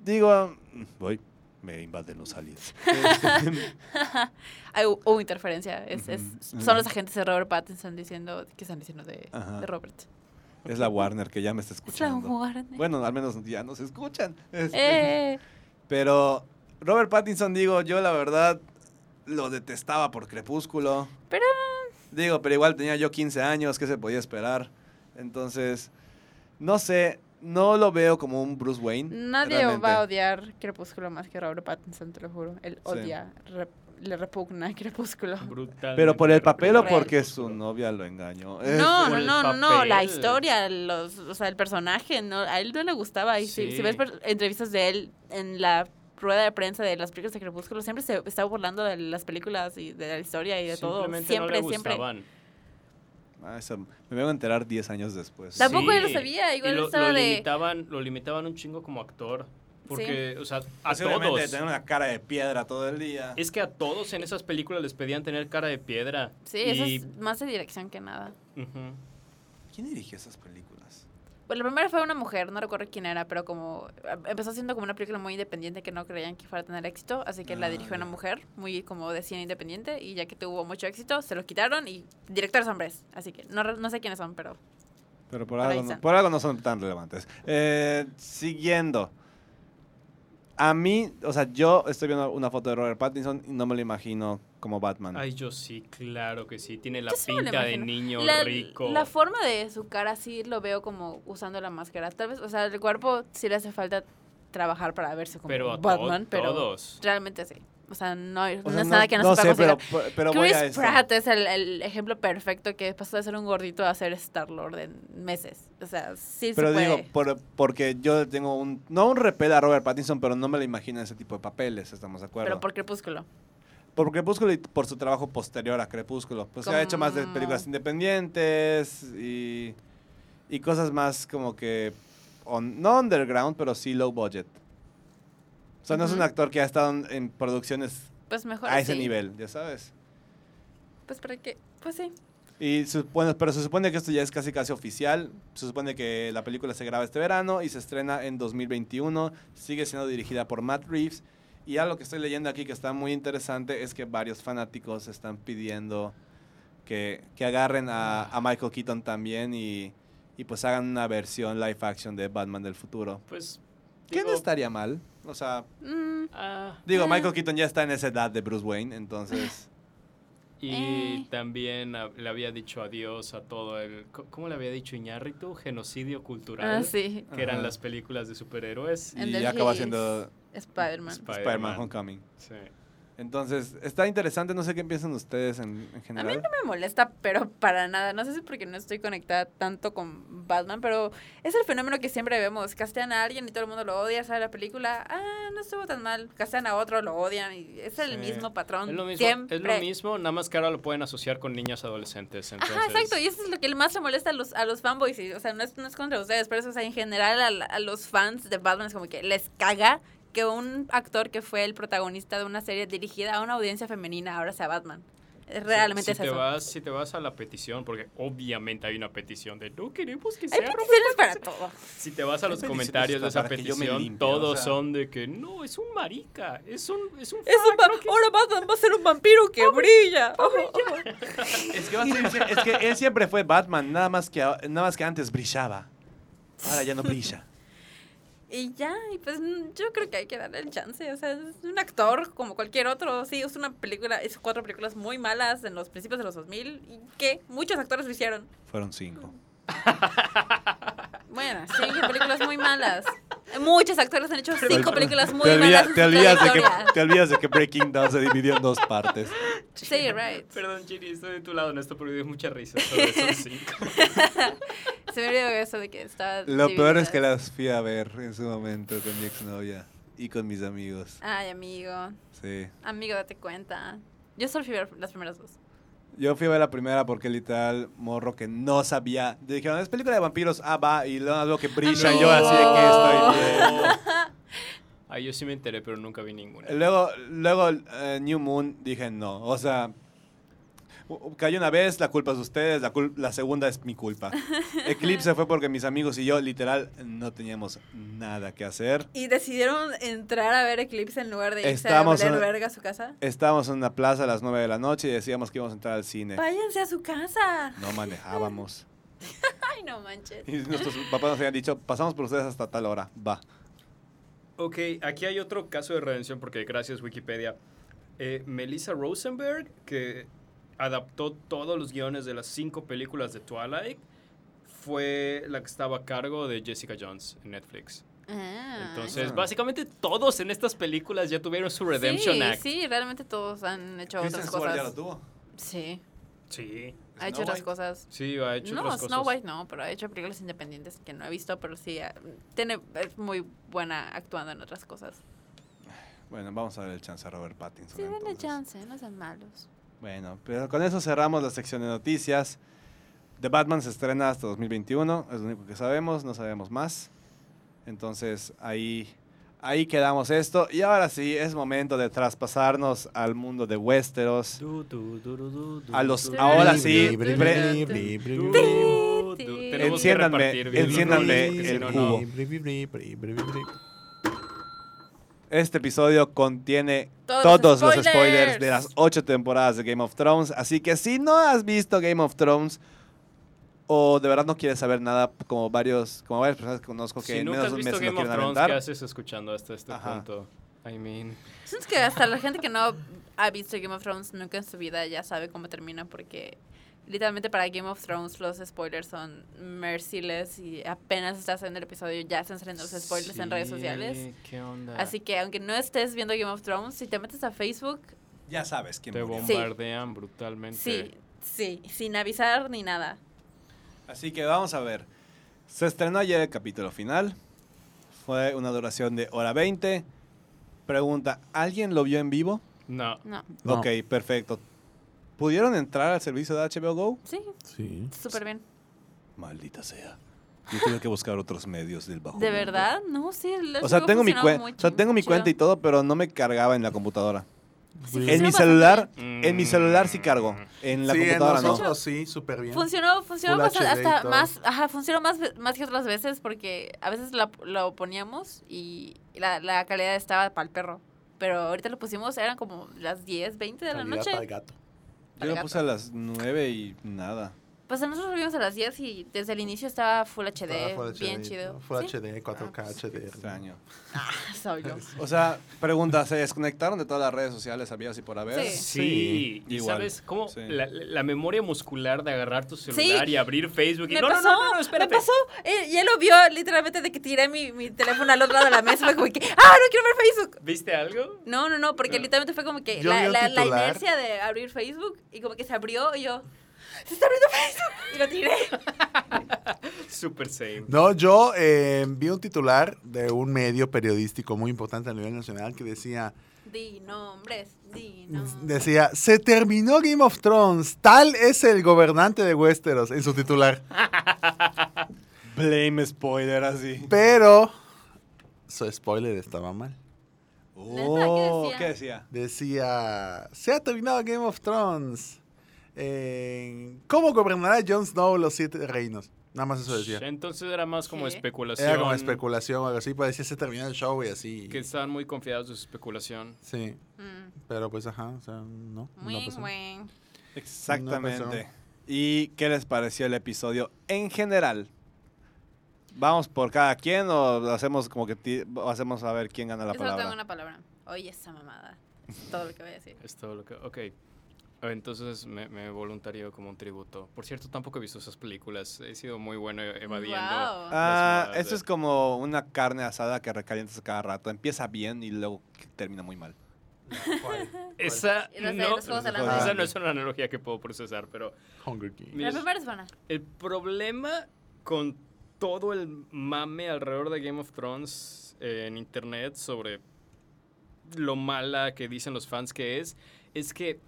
digo, voy, me invaden los aliens. *laughs* Hay- hubo interferencia. Es, es- Ujú, son los agentes de Robert Pattinson diciendo. ¿Qué están diciendo de Robert? Es la Warner que ya me está Es la escuchando. Warner. Bueno, al menos ya nos escuchan. *laughs* Este, Eh, Pero Robert Pattinson, digo, yo la verdad lo detestaba por Crepúsculo. Pero- Digo, pero igual tenía yo 15 años, ¿qué se podía esperar? Entonces, no sé, no lo veo como un Bruce Wayne. nadie realmente. va a odiar Crepúsculo más que Robert Pattinson, te lo juro. Él odia, le repugna Crepúsculo. Brutal. Pero por el papel o porque su novia lo engañó. No, no, no, no, no, la historia, los, o sea, el personaje, no, a él no le gustaba. Y si, Sí. si ves entrevistas de él en la rueda de prensa de las películas de Crepúsculo, siempre se estaba burlando de las películas y de la historia y de todo. Siempre, no le siempre. Ah, eso me vengo a enterar 10 años después. Tampoco Sí. yo lo sabía, igual y lo, estaba lo de- limitaban, lo limitaban un chingo como actor. Porque, o sea, a todos. tener una cara de piedra todo el día. Es que a todos en esas películas les pedían tener cara de piedra. Sí, eso Y- es más de dirección que nada. Ujú. ¿Quién dirigió esas películas? Bueno, la primera fue una mujer, no recuerdo quién era, pero como eh, empezó siendo como una película muy independiente que no creían que fuera a tener éxito, así que la Ah, dirigió una mujer, muy como de cine independiente, y ya que tuvo mucho éxito, se lo quitaron y directores hombres, así que no, no sé quiénes son, pero Pero por Por algo, no, por algo no son tan relevantes. Eh, siguiendo. A mí, o sea, yo estoy viendo una foto de Robert Pattinson y no me lo imagino como Batman. Ay, yo sí, claro que sí. Tiene la Yo sí me lo pinta de imagino. niño la, rico. la forma de su cara sí lo veo como usando la máscara. Tal vez, o sea, el cuerpo sí le hace falta trabajar para verse como pero a to- Batman, pero todos. realmente sí. O sea, no, O no es nada que no, se sé, pueda pero, conseguir. pero Chris a. Pratt es el, el ejemplo perfecto que pasó de ser un gordito a ser Star-Lord en meses. O sea, sí Pero se puede. digo, por- porque yo tengo un, no un repel a Robert Pattinson, pero no me lo imagino en ese tipo de papeles, estamos de acuerdo. pero por Crepúsculo. Por Crepúsculo y por su trabajo posterior a Crepúsculo. Pues se ha hecho más de películas independientes y, y cosas más como que, on- no underground, pero sí low budget. Sea, no es un actor que ha estado en, en producciones Pues mejor a ese así. nivel, ya sabes. Pues para qué. Pues sí. Y supone, pero se supone que esto ya es casi casi oficial. Se supone que la película se graba este verano y se estrena en 2021. Sigue siendo dirigida por Matt Reeves. Y algo que estoy leyendo aquí que está muy interesante es que varios fanáticos están pidiendo que, que agarren a, a Michael Keaton también y, y pues hagan una versión live action de Batman del futuro. Pues. Que no digo, estaría mal. O sea, Mm, ah, digo, Eh. Michael Keaton ya está en esa edad de Bruce Wayne, entonces... *laughs* y Eh. también ah, le había dicho adiós a todo el. ¿Cómo le había dicho Iñárritu? Genocidio cultural. ah, sí. Que eran las películas de superhéroes. And Y acaba siendo Spider-Man. Sp- Spider-Man Spider-Man. Homecoming. Sí. Entonces, está interesante, no sé qué piensan ustedes en, en A mí general. no me molesta, pero para nada. No sé si porque no estoy conectada tanto con Batman, pero es el fenómeno que siempre vemos. Castean a alguien y todo el mundo lo odia, sale la película, ah, no estuvo tan mal. Castean a otro, lo odian. Y es el Sí. mismo patrón. Es lo mismo, siempre. es lo mismo, nada más que ahora lo pueden asociar con niñas adolescentes. Entonces, Ajá, exacto. Y eso es lo que más le molesta a los, a los fanboys. Y, o sea, no es, no es contra ustedes, pero eso, o sea, en general a, la- a los fans de Batman es como que les caga que un actor que fue el protagonista de una serie dirigida a una audiencia femenina ahora sea Batman. Es Realmente si es te eso. Vas, si te vas a la petición, porque obviamente hay una petición de no queremos que Hay sea peticiones para todo. Si te vas a Hay los comentarios de esa que petición, limpie, todos o sea. son de que no, es un marica, es un, es un Es un va- ahora Batman va a ser un vampiro que brilla. Es que, va a ser- es que él siempre fue Batman, nada más que, nada más que antes brillaba. Ahora ya no brilla. Y ya, y pues mm, yo creo que hay que darle el chance. O sea, es un actor como cualquier otro. Sí, es una película, hizo cuatro películas muy malas en los principios de los 2000. ¿Y qué? Muchos actores lo hicieron. Fueron cinco. Bueno, cinco películas muy malas. Muchos actores han hecho cinco películas muy te, olvida- malas. te olvidas de que, te olvidas de que Breaking Down se dividió en dos partes. Sí, right. Perdón, Chiri, estoy de tu lado en esto porque dio mucha risa sobre esos *laughs* cinco. Se me olvidó eso de que estaba. Lo peor es que las fui a ver en su momento con mi exnovia y con mis amigos. Ay, amigo. Sí. Amigo, date cuenta. Yo solo fui a ver las primeras dos. Yo fui a ver la primera porque literal, morro que no sabía. Dijeron, es película de vampiros, ah, va, y luego algo que brilla, yo así de que estoy viendo. Ay, yo sí me enteré, pero nunca vi ninguna. Luego, luego eh, New Moon, dije no. O sea, cayó una vez, la culpa es de ustedes, la, cul- la segunda es mi culpa. *laughs* Eclipse fue porque mis amigos y yo, literal, no teníamos nada que hacer. ¿Y decidieron entrar a ver Eclipse en lugar de irse Estamos a valer verga a su casa? Estábamos en una plaza a las 9 de la noche y decíamos que íbamos a entrar al cine. Váyanse a su casa. No manejábamos. *laughs* Ay, no manches. Y nuestros papás nos habían dicho, pasamos por ustedes hasta tal hora, va. Ok, aquí hay otro caso de redención porque gracias Wikipedia. Eh, Melissa Rosenberg, que adaptó todos los guiones de las cinco películas de Twilight, fue la que estaba a cargo de Jessica Jones en Netflix. Ah, Entonces, Ah. básicamente todos en estas películas ya tuvieron su Redemption sí, Act. Sí, realmente todos han hecho Kristen otras Stewart ya lo cosas. tuvo. Sí, Sí. ha hecho Snow otras White. cosas. Sí, ha hecho No, otras Snow cosas. White no, pero ha hecho películas independientes que no he visto, pero sí, ah, tiene, es muy buena actuando en otras cosas. Bueno, vamos a dar el chance a Robert Pattinson. Sí, denle chance, no sean malos. Bueno, pero con eso cerramos la sección de noticias. The Batman se estrena hasta 2021, es lo único que sabemos, no sabemos más. Entonces ahí, ahí quedamos esto. Y ahora sí, es momento de traspasarnos al mundo de Westeros. Du, du, du, du, du, A los, ahora sí, Enciéndanme, enciéndanme el cubo. no. Bri, bri, bri, bri, bri, bri. Este episodio contiene Todos todos, los los spoilers spoilers. de las ocho temporadas de Game of Thrones. Así que si no has visto Game of Thrones o de verdad no quieres saber nada, como varios, como varias personas que conozco que Si en nunca menos has de un visto mes Game of quieren Thrones, ¿qué aventar. haces escuchando hasta este Ajá. punto? I mean... Siento que hasta la gente que no ha visto Game of Thrones nunca en su vida ya sabe cómo termina porque literalmente para Game of Thrones los spoilers son merciless y apenas estás en el episodio ya están saliendo los spoilers en redes sociales. ¿Qué onda? Así que aunque no estés viendo Game of Thrones, si te metes a Facebook, Ya sabes quién Te murió. Sí. bombardean brutalmente. sí, sí, sin avisar ni nada. Así que vamos a ver. Se estrenó ayer el capítulo final. Fue una duración de hora 20. Pregunta, ¿alguien lo vio en vivo? No. No, No. Ok, perfecto. ¿Pudieron entrar al servicio de HBO Go? sí, Sí. súper bien. Maldita sea. Yo tuve que buscar otros medios del bajo. ¿De mundo. verdad? No, sí. O sea, tengo mi, o sea, tengo mi cuenta y todo, pero no me cargaba en la computadora. Sí, En mi celular, bien. en mi celular sí cargo. En la sí, en computadora no. nosotros sí, súper bien. Funcionó, funcionó y hasta más, ajá, funcionó más, más que otras veces porque a veces la- lo poníamos y la, la calidad estaba para el perro. Pero ahorita lo pusimos, eran como las 10, 20 de la noche. para el gato. Yo lo puse a las 9 y nada. Pues nosotros vimos a las 10 y desde el inicio estaba Full HD, Estaba Full bien HD, chido. Full ¿Sí? HD, 4K Ah, pues, HD. Extraño. Soy yo. O sea, pregunta, ¿se desconectaron de todas las redes sociales habidas y por haber? Sí. Sí, y igual. sabes cómo Sí. la, la memoria muscular de agarrar tu celular Sí. y abrir Facebook y Me no, no, pasó, no, no, no, espérate. Me pasó. Eh, y él lo vio literalmente de que tiré mi, mi teléfono al otro lado de la mesa. Fue como que, ¡ah, no quiero ver Facebook! ¿Viste algo? No, no, no, porque Ah. literalmente fue como que la, la, la inercia de abrir Facebook y como que se abrió y yo, ¡se está abriendo Facebook! Y lo tiré. *laughs* Super same. No, yo eh, vi un titular de un medio periodístico muy importante a nivel nacional que decía, Di nombres, di nombres. decía, se terminó Game of Thrones, tal es el gobernante de Westeros en su titular. *laughs* Blame spoiler así. Pero su spoiler estaba mal. Oh, ¿Qué ¿qué decía? Decía, se ha terminado Game of Thrones. Eh, ¿Cómo gobernará Jon Snow los siete reinos? Nada más eso decía. Entonces era más como ¿Qué? especulación. Era como especulación o algo así, pues decía se terminó el show y así. Que estaban muy confiados de su especulación. Sí, Mm, pero pues ajá, o sea, no. no Wing, pasó. wing. Exactamente. No ¿Y qué les pareció el episodio en general? ¿Vamos por cada quien o hacemos como que hacemos a ver quién gana la Yo solo tengo palabra? una palabra. Oye, esa mamada. Es todo lo que voy a decir. Es todo lo que... Ok. Entonces me, me voluntario como un tributo. Por cierto, tampoco he visto esas películas. He sido muy bueno evadiendo. Wow. Ah, es como una carne asada que recalientas a cada rato. Empieza bien y luego termina muy mal. *laughs* ¿Cuál? Esa, no, esa es una analogía que puedo procesar, pero Hunger Games. Mira, La primera es buena. el problema con todo el mame alrededor de Game of Thrones eh, en internet sobre lo mala que dicen los fans que es, es que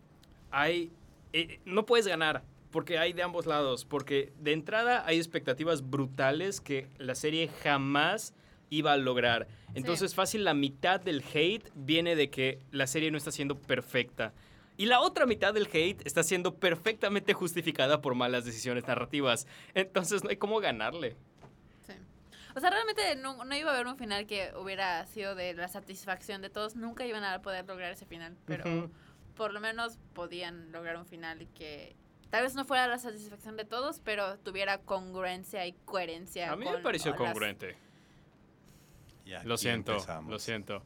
hay... eh, no puedes ganar. Porque hay de ambos lados. Porque de entrada hay expectativas brutales que la serie jamás iba a lograr. Entonces, fácil, la mitad del hate viene de que la serie no está siendo perfecta. Y la otra mitad del hate está siendo perfectamente justificada por malas decisiones narrativas. Entonces, no hay cómo ganarle. Sí. O sea, realmente no, no iba a haber un final que hubiera sido de la satisfacción de todos. Nunca iban a poder lograr ese final. Pero. Por lo menos podían lograr un final y que tal vez no fuera la satisfacción de todos, pero tuviera congruencia y coherencia. A mí me con pareció congruente. Lo siento, empezamos. lo siento.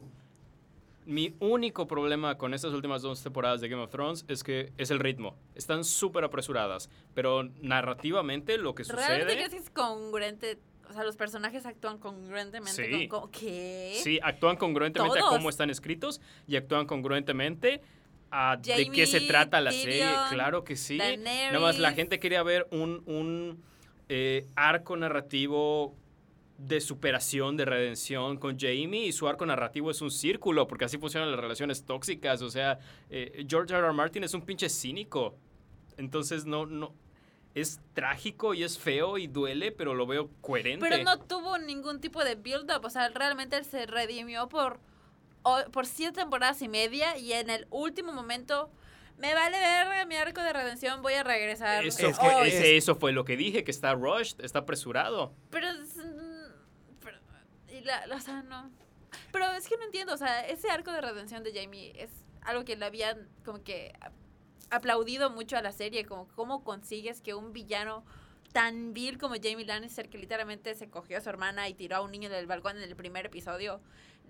Mi único problema con estas últimas dos temporadas de Game of Thrones es que es el ritmo. Están súper apresuradas, pero narrativamente lo que ¿Realmente sucede... crees que es congruente? O sea, los personajes actúan congruentemente Sí. con... con- ¿Qué? Sí, actúan congruentemente a cómo están escritos y actúan congruentemente a de qué se trata la serie. Claro que sí. Daenerys. Nada más la gente quería ver un, un, eh, arco narrativo de superación, de redención con Jamie y su arco narrativo es un círculo porque así funcionan las relaciones tóxicas. O sea, eh, George R. R. Martin es un pinche cínico. Entonces no, no, es trágico y es feo y duele, pero lo veo coherente. Pero no tuvo ningún tipo de build-up. O sea, realmente él se redimió por, por siete temporadas y media y en el último momento me vale ver mi arco de redención, voy a regresar. Eso, Es fue- que- ese- eso fue lo que dije, que está rushed, está apresurado. Pero, es, mm, pero y la, la- o sea, no. Pero es que no entiendo, o sea, ese arco de redención de Jamie es algo que le habían como que aplaudido mucho a la serie, como cómo consigues que un villano tan vil como Jamie Lannister, que literalmente se cogió a su hermana y tiró a un niño del balcón en el primer episodio,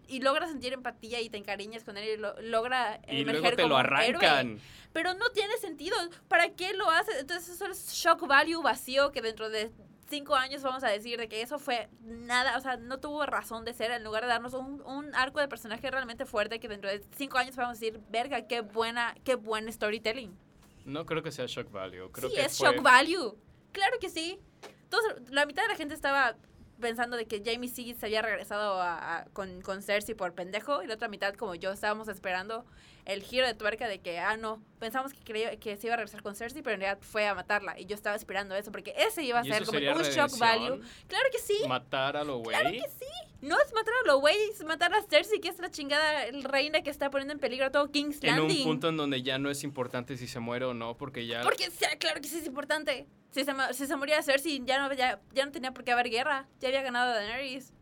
y logra sentir empatía y te encariñas con él y lo- logra Y luego te como lo un héroe. arrancan. Pero no tiene sentido. ¿Para qué lo hace? Entonces eso es shock value vacío que dentro de cinco años vamos a decir de que eso fue nada, o sea, no tuvo razón de ser en lugar de darnos un, un arco de personaje realmente fuerte que dentro de cinco años vamos a decir, verga, qué buena, qué buen storytelling. No creo que sea shock value. Creo sí, que es fue- shock value. Claro que sí. Entonces, la mitad de la gente estaba pensando de que Jamie sí se había regresado a- con, con Cersei por pendejo y la otra mitad como yo estábamos esperando el giro de tuerca de que, ah, no, pensamos que, creía, que se iba a regresar con Cersei, pero en realidad fue a matarla y yo estaba esperando eso porque ese iba a ¿Y ser como un shock redención? value. Claro que sí. Matar a lo güey. Claro que sí. No es matar a los güeyes, es matar a Cersei, que es la chingada reina que está poniendo en peligro a todo King's En Landing. un punto en donde ya no es importante si se muere o no, porque ya... Porque sí, claro que sí es importante. Si se, si se moría Cersei, ya no, ya, ya no tenía por qué haber guerra. Ya había ganado Daenerys.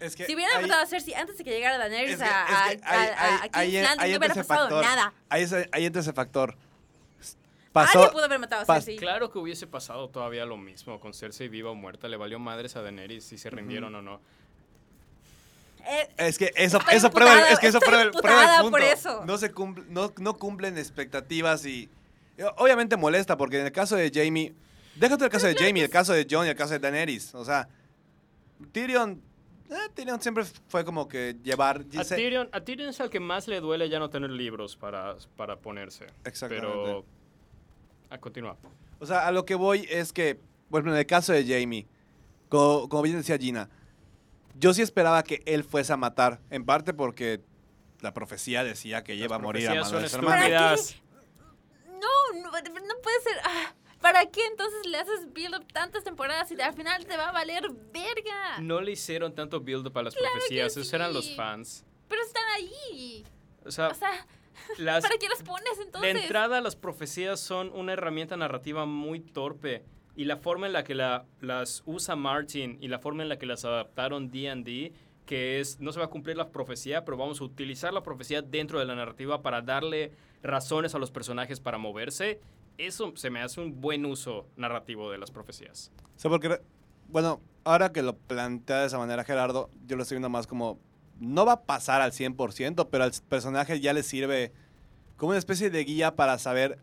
Es que si hubieran ahí- matado a Cersei antes de que llegara Daenerys es que- a, es que a- ahí- a- no entra hubiera ese pasado factor. nada. Ahí, es- ahí entra ese factor. Nadie Pasó, pudo haber matado a Cersei. Claro que hubiese pasado todavía lo mismo con Cersei viva o muerta. Le valió madres a Daenerys si se rindieron o no. Eh, Es que eso, eso prueba, es que eso prueba, el- prueba el emputada punto. por eso. No se cumple, no, no cumplen expectativas y y obviamente molesta porque en el caso de Jamie, déjate el caso de Jamie, el caso de John y el caso de Daenerys, o sea, Tyrion, eh, Tyrion siempre fue como que llevar, A Tyrion, a Tyrion es al que más le duele ya no tener libros para, para ponerse. Exactamente. Pero... A continuar. o sea, a lo que voy es que, bueno, en el caso de Jamie, como, como bien decía Gina, yo sí esperaba que él fuese a matar, en parte porque la profecía decía que iba a morir a profecías mano de son su hermano. ¿Para estúpidas. no, no, no puede ser. ah, ¿Para qué entonces le haces build up tantas temporadas y al final te va a valer verga? No le hicieron tanto build para las Claro profecías. Esos eran los sí. fans. Pero están ahí. O sea, O sea, *laughs* las, ¿para qué las pones entonces? de entrada las profecías son una herramienta narrativa muy torpe. Y la forma en la que la- las usa Martin y la forma en la que las adaptaron D&D, que es, no se va a cumplir la profecía, pero vamos a utilizar la profecía dentro de la narrativa para darle razones a los personajes para moverse, eso se me hace un buen uso narrativo de las profecías. O porque, bueno, ahora que lo plantea de esa manera Gerardo, yo lo estoy viendo más como, no va a pasar al 100%, pero al personaje ya le sirve como una especie de guía para saber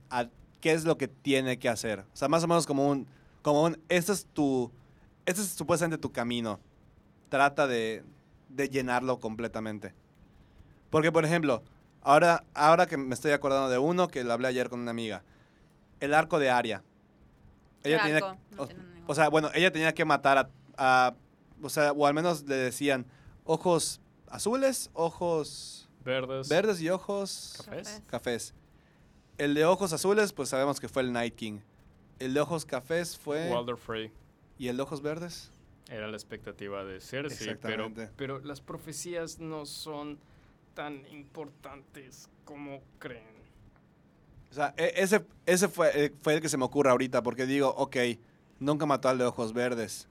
qué es lo que tiene que hacer. O sea, más o menos como un, como un, este es tu, este es supuestamente tu camino. Trata de, de llenarlo completamente. Porque, por ejemplo, ahora, ahora que me estoy acordando de uno que lo hablé ayer con una amiga, el arco de Aria. Ella ¿Qué tenía, arco? No o, sea, bueno, ella tenía que matar a, a- o sea, o al menos le decían ojos azules, ojos Verdes. verdes y ojos Cafés. cafés. El de ojos azules, pues sabemos que fue el Night King. El de ojos cafés fue Walder Frey. y el de ojos verdes. Era la expectativa de Cersei, pero, Exactamente. pero las profecías no son tan importantes como creen. O sea, e- ese, ese fue, eh, fue el que se me ocurre ahorita, porque digo, ok, nunca mató al de ojos verdes.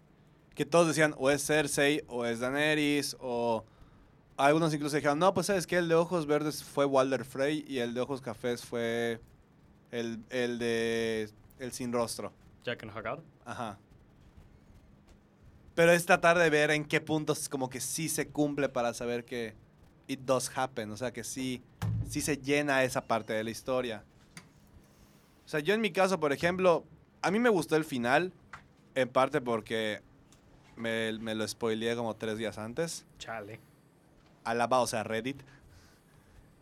Que todos decían, o es Cersei, o es Daenerys, o... Algunos incluso dijeron, no, pues sabes que el de ojos verdes fue Walder Frey y el de ojos cafés fue el, el de... el sin rostro. Jack and Haggard. Ajá. Pero es tratar de ver en qué puntos como que sí se cumple para saber que it does happen. O sea, que sí, sí se llena esa parte de la historia. O sea, yo en mi caso, por ejemplo, a mí me gustó el final, en parte porque me, me lo spoileé como tres días antes. Chale. Alabados a Reddit.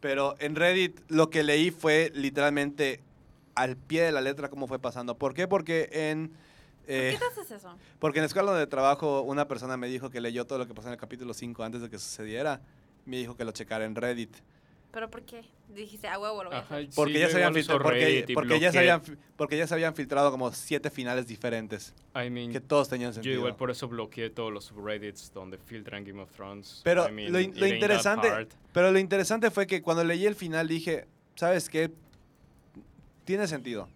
Pero en Reddit lo que leí fue literalmente al pie de la letra cómo fue pasando. ¿Por qué? Porque en... ¿Por eh, qué te haces eso? porque en la escuela donde trabajo, una persona me dijo que leyó todo lo que pasó en el capítulo 5 antes de que sucediera. Me dijo que lo checara en Reddit. ¿Pero por qué? Dijiste, a huevo lo voy a Ajá, hacer. Porque, sí, ya yo se habían filtrado, porque, porque ya se habían, porque ya se habían filtrado como siete finales diferentes. I mean, Que todos tenían yo sentido. igual por eso bloqueé todos los subreddits donde filtran Game of Thrones. Pero I mean, lo, lo interesante, pero lo interesante fue que cuando leí el final dije, ¿sabes qué? tiene sentido.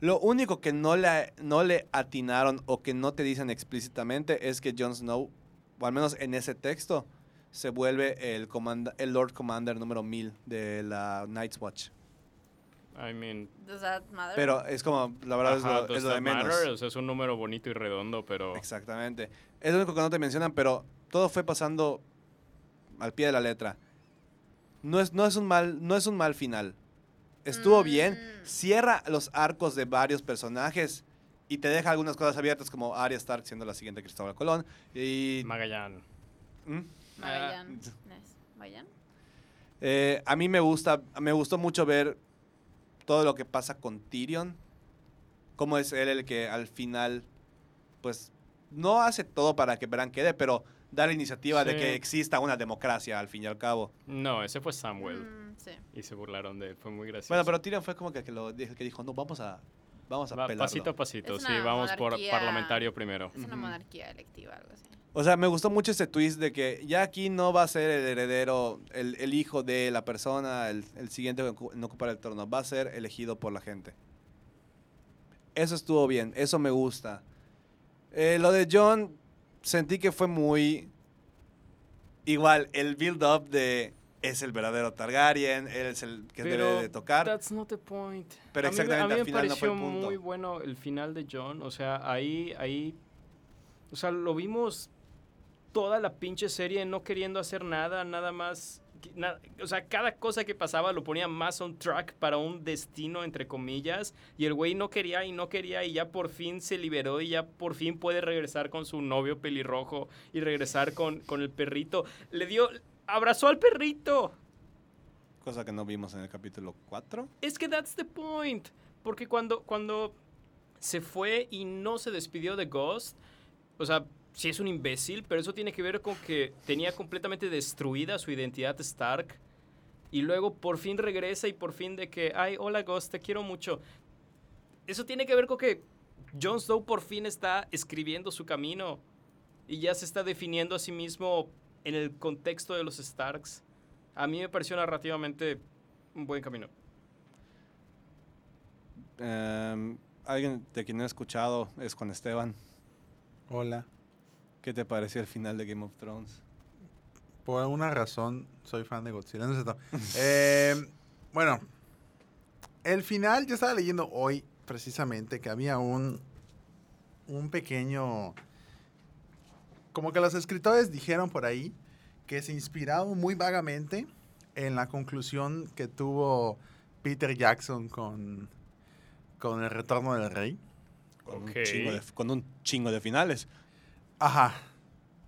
Lo único que no le, no le atinaron o que no te dicen explícitamente es que Jon Snow, o al menos en ese texto, se vuelve el, comanda- el Lord Commander número 1000 de la Night's Watch. I mean, Does that matter? Pero es como, la verdad, ajá, es lo, es lo de that menos. O sea, es un número bonito y redondo, pero... Exactamente. Es lo único que no te mencionan, pero todo fue pasando al pie de la letra. No es, no es, un, mal, no es un mal final. Estuvo bien. Mm. Cierra los arcos de varios personajes y te deja algunas cosas abiertas como Arya Stark siendo la siguiente Cristóbal Colón. Y... Magallanes. ¿Mm? Magallanes. Ah. Eh, a mí me gusta, me gustó mucho ver todo lo que pasa con Tyrion. Cómo es él el que al final, pues, no hace todo para que Bran quede, pero da la iniciativa de Sí. que exista una democracia al fin y al cabo. No, ese fue Samuel. Mm, sí. Y se burlaron de él. Fue muy gracioso. Bueno, pero Tyrion fue como que, que lo el que dijo, no, vamos a, vamos a Va pasito a pasito, sí, vamos por parlamentario primero. Es una monarquía electiva, algo así. O sea, me gustó mucho ese twist de que ya aquí no va a ser el heredero, el, el hijo de la persona, el, el siguiente en ocu- en ocupar el trono, va a ser elegido por la gente. Eso estuvo bien, eso me gusta. Eh, lo de John, sentí que fue muy... Igual, el build-up de es el verdadero Targaryen, él es el que Pero debe de tocar. That's not the point. Pero A mí exactamente a mí al me final no fue pareció el punto. muy bueno el final de John. O sea, ahí, ahí, o sea, lo vimos toda la pinche serie no queriendo hacer nada, nada más. o sea, cada cosa que pasaba lo ponía más on track para un destino, entre comillas. Y el güey no quería y no quería y ya por fin se liberó y ya por fin puede regresar con su novio pelirrojo y regresar con, con el perrito. Le dio, abrazó al perrito. Cosa que no vimos en el capítulo 4. Es que that's the point. Porque cuando, cuando se fue y no se despidió de Ghost, o sea, sí es un imbécil, pero eso tiene que ver con que tenía completamente destruida su identidad Stark. Y luego por fin regresa y por fin de que, ay, hola Ghost, te quiero mucho. Eso tiene que ver con que Jon Snow por fin está escribiendo su camino y ya se está definiendo a sí mismo en el contexto de los Starks. A mí me pareció narrativamente un buen camino. Em, alguien de quien he escuchado es con Esteban. Hola. ¿Qué te pareció el final de Game of Thrones? Por alguna razón soy fan de Godzilla. No es cierto. *laughs* Eh, bueno, el final, yo estaba leyendo hoy precisamente que había un, un pequeño... Como que los escritores dijeron por ahí que se inspiraron muy vagamente en la conclusión que tuvo Peter Jackson con, con El Retorno del Rey. Con, Ok. un, chingo de, con un chingo de finales. Ajá.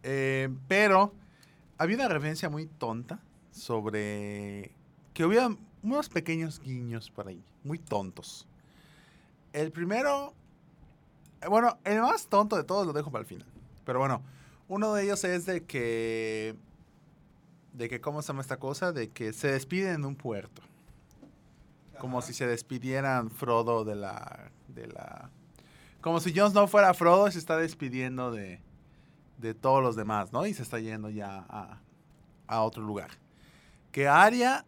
Eh, pero había una referencia muy tonta sobre que había unos pequeños guiños por ahí, muy tontos. El primero, eh, bueno, el más tonto de todos lo dejo para el final. Pero bueno, uno de ellos es de que, de que, ¿cómo se llama esta cosa? De que se despiden en un puerto. Como si se despidieran Frodo de la, de la, como si Jon Snow fuera Frodo y se está despidiendo de, de todos los demás, ¿no? Y se está yendo ya a, a otro lugar. Que Arya,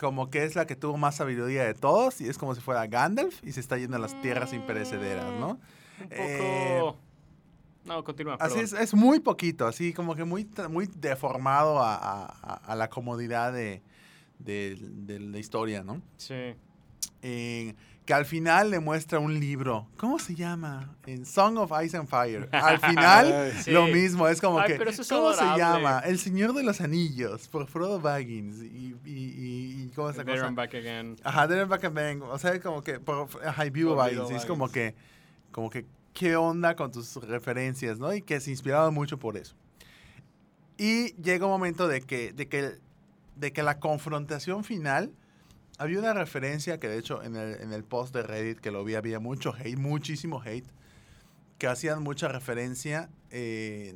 como que es la que tuvo más sabiduría de todos, y es como si fuera Gandalf, y se está yendo a las tierras imperecederas, ¿no? Un poco... Eh, no, continúa. Así es, es muy poquito, así como que muy, muy deformado a, a- a- a la comodidad de, de- de la historia, ¿no? Sí. Eh, que al final le muestra un libro. ¿Cómo se llama? En Song of Ice and Fire. Al final, *laughs* Sí. lo mismo. Es como Ay, que. pero eso es ¿Cómo se adorable. llama? El Señor de los Anillos, por Frodo Baggins. Y, y, y, y ¿cómo es esa cosa? back again. Ajá, There and Back and Bang. O sea, como que. Por, ajá, Bilbo Por Baggins. Y es como Baggins. que. Como que. ¿Qué onda con tus referencias, no? Y que se inspiraban mucho por eso. Y llega un momento de que, de que, de que la confrontación final. Había una referencia que, de hecho, en el, en el post de Reddit que lo vi, había mucho hate, muchísimo hate. Que hacían mucha referencia eh,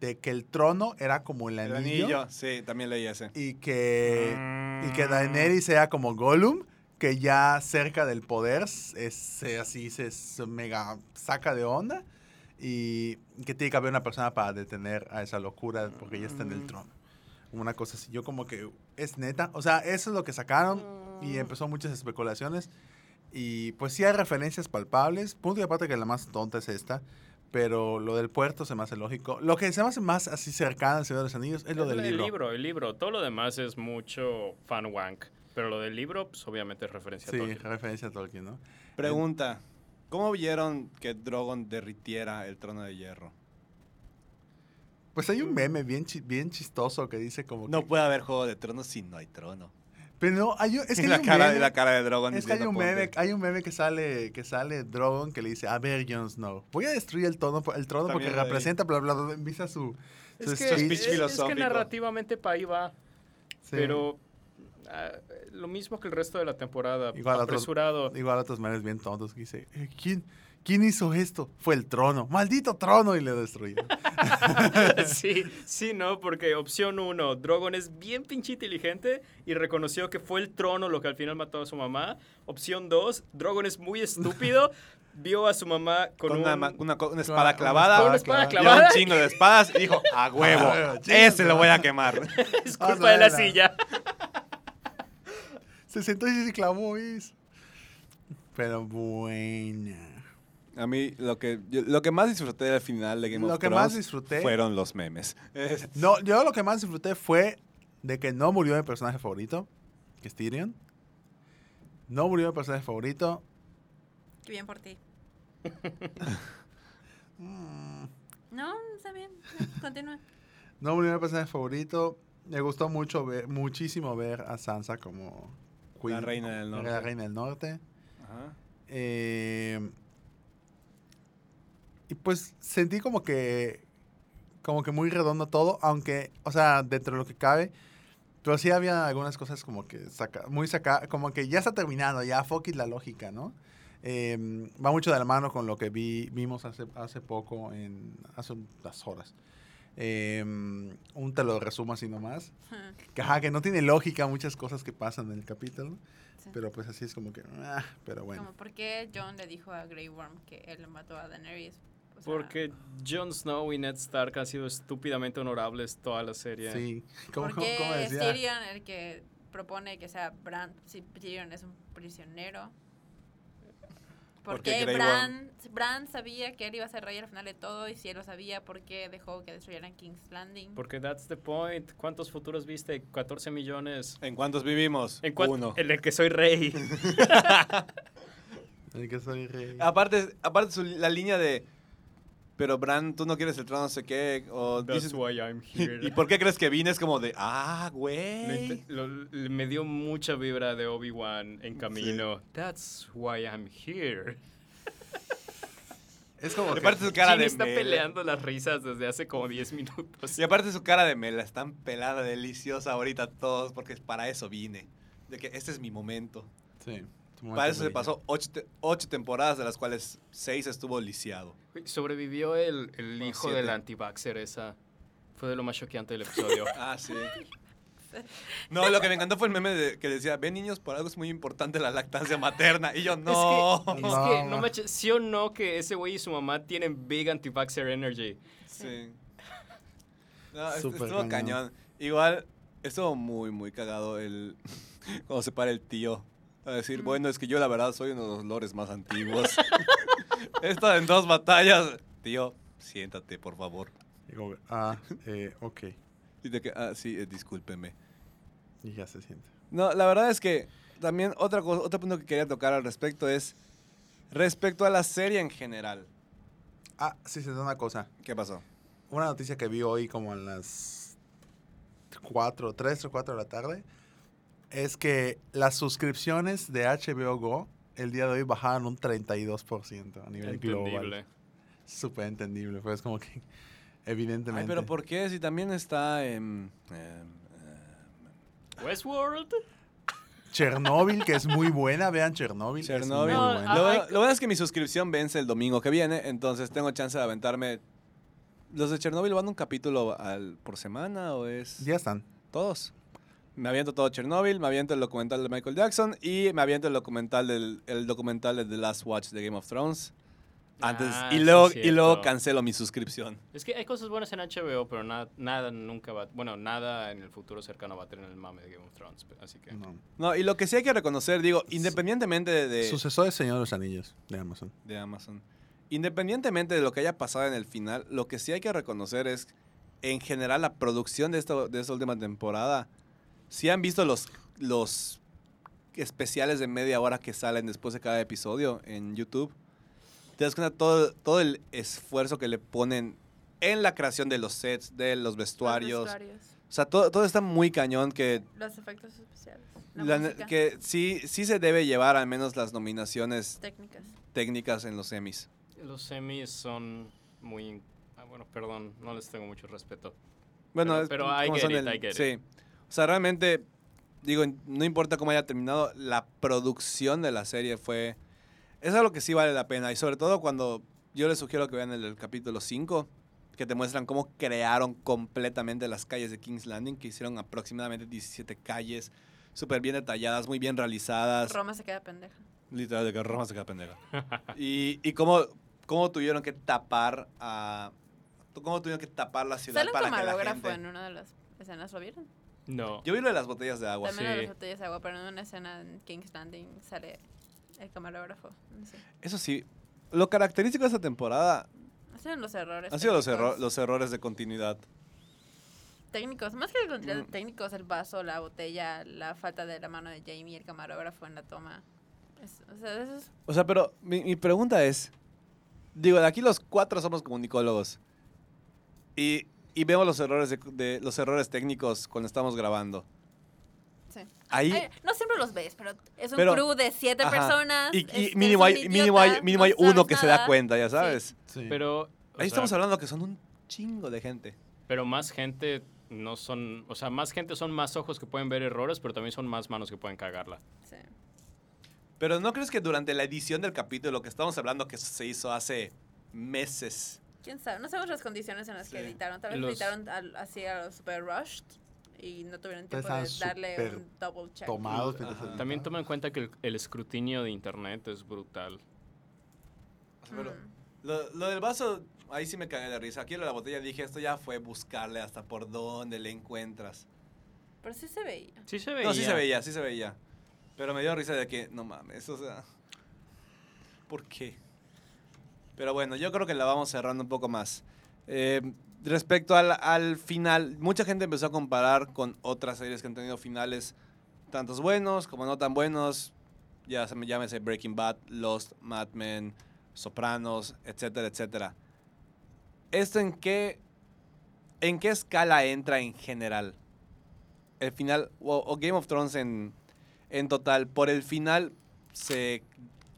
de que el trono era como el El anillo. sí, también leí ese. Y que. Mm. Y que Daenerys sea como Gollum, que ya cerca del poder es, así se, se mega saca de onda. Y que tiene que haber una persona para detener a esa locura porque ya está en el Mm. trono. Una cosa así. Yo como que es neta. O sea, eso es lo que sacaron. Y empezó muchas especulaciones. Y pues sí hay referencias palpables. Punto y aparte que la más tonta es esta. Pero lo del puerto se me hace lógico. Lo que se me hace más así cercano al Señor de los Anillos es lo del el libro. libro, el libro. Todo lo demás es mucho fan wank. Pero lo del libro, pues obviamente es referencia a Sí, Tolkien. referencia a Tolkien, ¿no? Pregunta. ¿Cómo vieron que Drogon derritiera el trono de hierro? Pues hay un meme bien, chi- bien chistoso que dice como que... No puede haber juego de tronos si no hay trono. Pero no, hay un- es que hay la, un cara, meme- la cara de Drogon. Es que hay un meme, "Ponte". hay un meme que sale, que sale Drogon que le dice, a ver, Jon Snow, voy a destruir el trono, el trono porque También representa, bla, bla, bla, empieza su, su Es que, speech es- es que filosófico. narrativamente para ahí va. Sí. Pero ah, lo mismo que el resto de la temporada. Igual otros- apresurado. Igual otros memes bien tontos que dice, "Eh, ¿quién, ¿quién hizo esto? Fue el trono, maldito trono, y le destruyó. *laughs* sí, sí, no, porque opción uno, Drogon es bien pinche inteligente y reconoció que fue el trono lo que al final mató a su mamá. Opción dos, Drogon es muy estúpido, *laughs* vio a su mamá con, Con un... una, espada clavada. Con una espada y a clavada. un chingo de espadas y dijo, a *laughs* huevo, A huevo, ese lo voy a quemar. es Ah, culpa de la la- silla. Se sentó y se clavó, ¿ves? Pero buena. A mí lo que, yo- lo que más disfruté del final de Game Lo of que Thrones más disfruté- fueron los memes. No, yo lo que más disfruté fue de que no murió mi personaje favorito, que es Tyrion. No murió mi personaje favorito. Qué bien por ti. *laughs* Mm, No, está bien. Continúa. No murió mi personaje favorito. Me gustó mucho ver, muchísimo ver a Sansa como La reina del norte. La reina del norte. Ajá. Eh, y pues sentí como que como que muy redondo todo, aunque, o sea, dentro de lo que cabe, pero sí había algunas cosas como que saca, muy saca, como que ya está terminando, ya it la lógica, ¿no? Eh, va mucho de la mano con lo que vi, vimos hace, hace poco, en, hace unas horas. Eh, un te lo resumo así nomás. *laughs* Que, ajá, que no tiene lógica muchas cosas que pasan en el capítulo, Sí. pero pues así es como que, ah, pero bueno. Como, ¿por qué John le dijo a Grey Worm que él mató a Daenerys? O sea, Porque Jon Snow y Ned Stark han sido estúpidamente honorables toda la serie. Sí, como, ¿Por como- qué como es decía. Tyrion el que propone que sea Bran si Tyrion es un prisionero? ¿Por Porque qué Grey Bran, Bran sabía que él iba a ser rey al final de todo? Y si él lo sabía, ¿por qué dejó que destruyeran King's Landing? Porque that's the point. ¿Cuántos futuros viste? 14 millones. ¿En cuántos vivimos? ¿En Uno. En el que soy rey. *laughs* *laughs* El que soy rey. Aparte, aparte su- la línea de, pero Bran, tú no quieres el trono, no sé qué, o That's dices, why I'm *laughs* here. ¿y por qué crees que vine? Es como de, ah, güey. me dio mucha vibra de Obi-Wan en camino. That's why I'm here. *laughs* Es como que, aparte su cara Jimmy de está mela. peleando las risas desde hace como 10 minutos. Y aparte su cara de mela, están pelada, deliciosa ahorita todos, porque para eso vine. De que este es mi momento. sí, Para eso se pasó ocho, te- ocho temporadas, de las cuales seis estuvo lisiado. Sobrevivió el, el hijo siete. del anti-vaxxer esa. Fue de lo más choqueante del episodio. *laughs* Ah, sí. No, lo que me encantó fue el meme de- que decía, ven niños, por algo es muy importante la lactancia materna. Y yo, *laughs* no. Es que, es No, que, no ma. manches, sí o no que ese güey y su mamá tienen big anti-vaxxer energy. Sí. No, Súper estuvo cañón. cañón. Igual, estuvo muy, muy cagado el *laughs* cuando se para el tío. A decir, bueno, es que yo la verdad soy uno de los lores más antiguos. *laughs* He estado en dos batallas. Tío, siéntate, por favor. Como, ah, eh, ok. Y de que, ah, sí, eh, discúlpeme. Y ya se siente. No, la verdad es que también otra cosa, otro punto que quería tocar al respecto es respecto a la serie en general. Ah, sí, se da una cosa. ¿Qué pasó? Una noticia que vi hoy como a las 4, 3 o 4 de la tarde es que las suscripciones de HBO Go el día de hoy bajaron un 32% a nivel global. Entendible. Súper entendible, pues como que *laughs* evidentemente. Ay, pero ¿por qué? Si también está en... em, Westworld. Chernobyl, que es muy buena, vean Chernobyl. es Chernobyl. muy No, buena. ah, Lo, hay- bueno- lo bueno es que mi suscripción vence el domingo que viene, entonces tengo chance de aventarme. ¿Los de Chernobyl van un capítulo al, por semana o es Ya están. todos? Me aviento todo Chernobyl, me aviento el documental de Michael Jackson y me aviento el documental del el documental de The Last Watch de Game of Thrones. Antes, Ah, y, sí, luego, y luego cancelo mi suscripción. Es que hay cosas buenas en HBO, pero nada, nada nunca va. Bueno, nada en el futuro cercano va a tener el mame de Game of Thrones. Así que. No. No, y lo que sí hay que reconocer, digo, independientemente de, de, Sucesor de Señor de los Anillos de Amazon. de Amazon, independientemente de lo que haya pasado en el final, lo que sí hay que reconocer es, en general, la producción de, esto, de esta última temporada. Si han visto los, los especiales de media hora que salen después de cada episodio en YouTube, te das cuenta todo, todo el esfuerzo que le ponen en la creación de los sets, de los vestuarios. Los vestuarios, O sea, todo, todo está muy cañón que, los efectos especiales. La, la- que sí, sí se debe llevar al menos las nominaciones técnicas. técnicas en los semis. Los semis son muy. ah, bueno, perdón, no les tengo mucho respeto. Bueno, Pero- pero I como get son it, el- I get sí. O sea, realmente, digo, no importa cómo haya terminado, la producción de la serie fue... Es algo que sí vale la pena. Y sobre todo cuando yo les sugiero que vean el, el capítulo 5, que te muestran cómo crearon completamente las calles de King's Landing, que hicieron aproximadamente 17 calles, súper bien detalladas, muy bien realizadas. Roma se queda pendeja. Literal, de que Roma se queda pendeja. *laughs* y y cómo, cómo tuvieron que tapar a... Cómo tuvieron que tapar la ciudad Sale un para que la camarógrafo gente... en una de las escenas, ¿lo vieron? No. Yo vi lo de las botellas de agua. También lo de sí. las botellas de agua, pero en una escena en King's Landing sale el camarógrafo. No sé. Eso sí, lo característico de esta temporada Han sido los errores. han sido los, erro- los errores de continuidad. técnicos. Más que el contenido Mm. técnicos, el vaso, la botella, la falta de la mano de Jamie, el camarógrafo en la toma. Es- o sea, eso es O sea, pero mi, mi pregunta es, digo, de aquí los cuatro somos comunicólogos y, y vemos los errores de, de- los errores técnicos cuando estamos grabando. Sí. Ahí, Ay, no siempre los ves, pero es un Pero- crew de siete ajá, personas. y, y este, mínimo, hay, mínimo, hay, mínimo no hay uno que se da cuenta, ya sabes. Sí. Pero. Ahí estamos sea, hablando que son un chingo de gente. Pero más gente no son. O sea, más gente son más ojos que pueden ver errores, pero también son más manos que pueden cagarla. Sí. Pero ¿no crees que durante la edición del capítulo que estamos hablando que se hizo hace meses? ¿Quién sabe? No sabemos las condiciones en las que Sí. editaron. Tal vez Los- editaron al- así a lo super rushed y no tuvieron tiempo Estaban de darle un double check. Tomados. También toma en cuenta que el, el escrutinio de internet es brutal. Pero Mm. lo, lo del vaso, ahí sí me cagué de risa. Aquí lo de la botella dije, esto ya fue buscarle hasta por dónde le encuentras. Pero sí se veía. Sí se veía. No, sí se veía, sí se veía. Pero me dio risa de que, no mames, o sea. ¿Por qué? Pero bueno, yo creo que la vamos cerrando un poco más. Eh, respecto al, al final, mucha gente empezó a comparar con otras series que han tenido finales, tantos buenos como no tan buenos. Ya se me llámese Breaking Bad, Lost, Mad Men, Sopranos, etcétera, etcétera. ¿Esto en qué, en qué escala entra en general? el final, o, o Game of Thrones en, en total, por el final se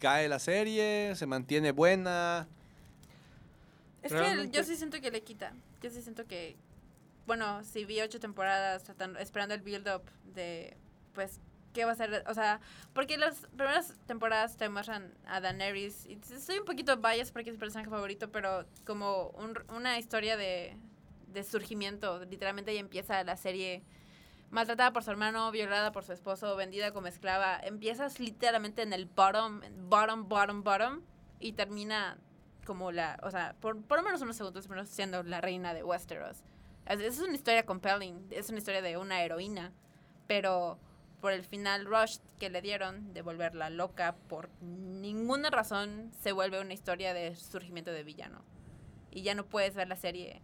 cae la serie, se mantiene buena. Es que yo sí siento que le quita. Yo sí siento que, bueno, si vi ocho temporadas tratando, esperando el build-up de, pues, ¿qué va a ser? O sea, porque las primeras temporadas te muestran a Daenerys. Y soy un poquito biased porque es mi personaje favorito, pero como un- una historia de, de surgimiento. Literalmente ella empieza la serie maltratada por su hermano, violada por su esposo, vendida como esclava. Empiezas literalmente en el bottom, bottom, bottom, bottom y termina como la, o sea, por, por lo menos unos segundos menos siendo la reina de Westeros. Es, es una historia compelling, es una historia de una heroína, pero por el final rush que le dieron de volverla loca, por ninguna razón se vuelve una historia de surgimiento de villano. Y ya no puedes ver la serie.